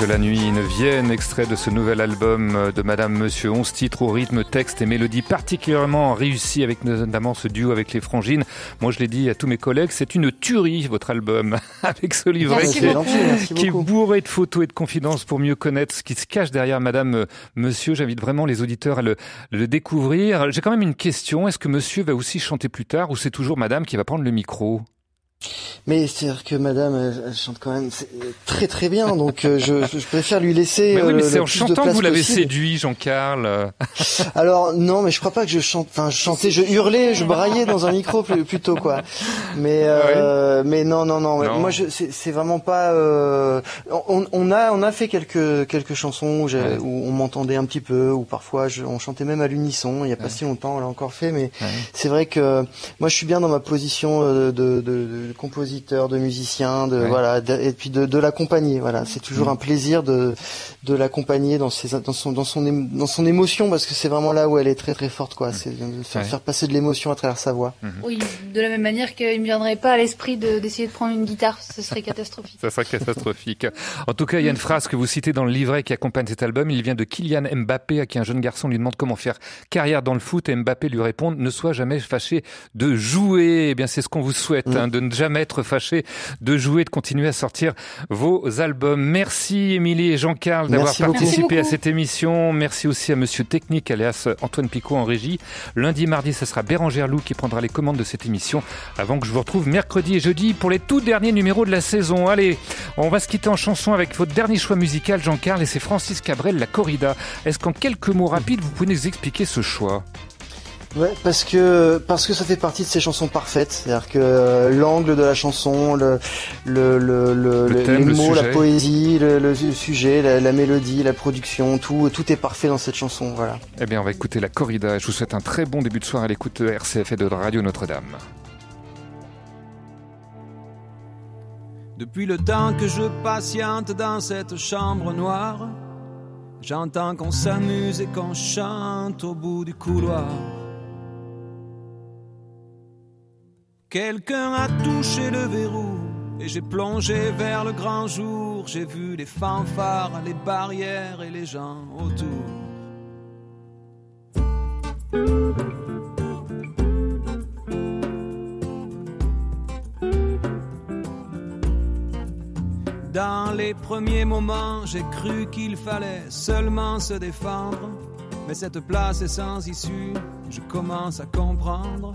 que la nuit ne vienne, extrait de ce nouvel album de Madame Monsieur, 11 titres au rythme, texte et mélodie particulièrement réussi avec notamment ce duo avec les frangines. Moi, je l'ai dit à tous mes collègues, c'est une tuerie, votre album, avec ce livret qui, est- qui bourré de photos et de confidences pour mieux connaître ce qui se cache derrière Madame Monsieur. J'invite vraiment les auditeurs à le, le découvrir. J'ai quand même une question. Est-ce que Monsieur va aussi chanter plus tard ou c'est toujours Madame qui va prendre le micro? Mais c'est-à-dire que Madame elle, chante quand même c'est- très très bien, donc euh, je, je préfère lui laisser. Mais oui, euh, mais c'est en de chantant que vous l'avez séduit, Jean-Carl. Alors non, mais je crois pas que je chante. Enfin, je chantais, je hurlais, je braillais dans un micro plutôt quoi. Mais euh, mais non non non. Non. Moi, c'est vraiment pas. euh, on, on a on a fait quelques quelques chansons où, Ouais. où on m'entendait un petit peu, ou parfois je- on chantait même à l'unisson. Il y a pas si longtemps, on l'a encore fait, mais Ouais. c'est vrai que moi je suis bien dans ma position euh, de, de, de compositeur, de musicien, de Ouais. voilà, de- et puis de, de l'accompagner. Voilà, c'est toujours Mm. un plaisir de de l'accompagner dans ses dans son dans son émo- dans son émotion parce que c'est vraiment là où elle est très très forte quoi. C'est de faire, Ouais. faire passer de l'émotion à travers sa voix. Oui, de la même manière qu'il me viendrait pas à l'esprit de- d'essayer de prendre une guitare, ce serait catastrophique. Ça serait catastrophique. En tout cas, il y a une phrase que vous citez dans le livret qui accompagne cet album. Il vient de Kylian Mbappé, à qui un jeune garçon lui demande comment faire carrière dans le foot. Et Mbappé lui répond Ne sois jamais fâché de jouer. Eh bien, c'est ce qu'on vous souhaite, Mm. hein, de ne jamais être fâché de jouer, de continuer à sortir vos albums. Merci, Émilie et Jean-Carl, d'avoir participé à cette émission. Merci aussi à Monsieur Technique, alias Antoine Picot en régie. Lundi, mardi, ce sera Bérangère Lou qui prendra les commandes de cette émission avant que je vous retrouve mercredi et jeudi pour les tout derniers numéros de la saison. Allez, on va se quitter en chanson avec votre dernier choix musical, Jean-Carl, et c'est Francis Cabrel, La Corrida. Est-ce qu'en quelques mots rapides, vous pouvez nous expliquer ce choix? Ouais, parce que parce que ça fait partie de ces chansons parfaites, c'est-à-dire que euh, l'angle de la chanson, le le le, le, Le le- thème, les le mots, la poésie, le, le sujet, la, la mélodie, la production, tout tout est parfait dans cette chanson. Voilà. Eh bien, on va écouter La Corrida. Je vous souhaite un très bon début de soirée à l'écoute de RCF et de Radio Notre-Dame. Depuis le temps que je patiente dans cette chambre noire, j'entends qu'on s'amuse et qu'on chante au bout du couloir. Quelqu'un a touché le verrou et j'ai plongé vers le grand jour. J'ai vu les fanfares, les barrières et les gens autour. Dans les premiers moments, j'ai cru qu'il fallait seulement se défendre. Mais cette place est sans issue, je commence à comprendre.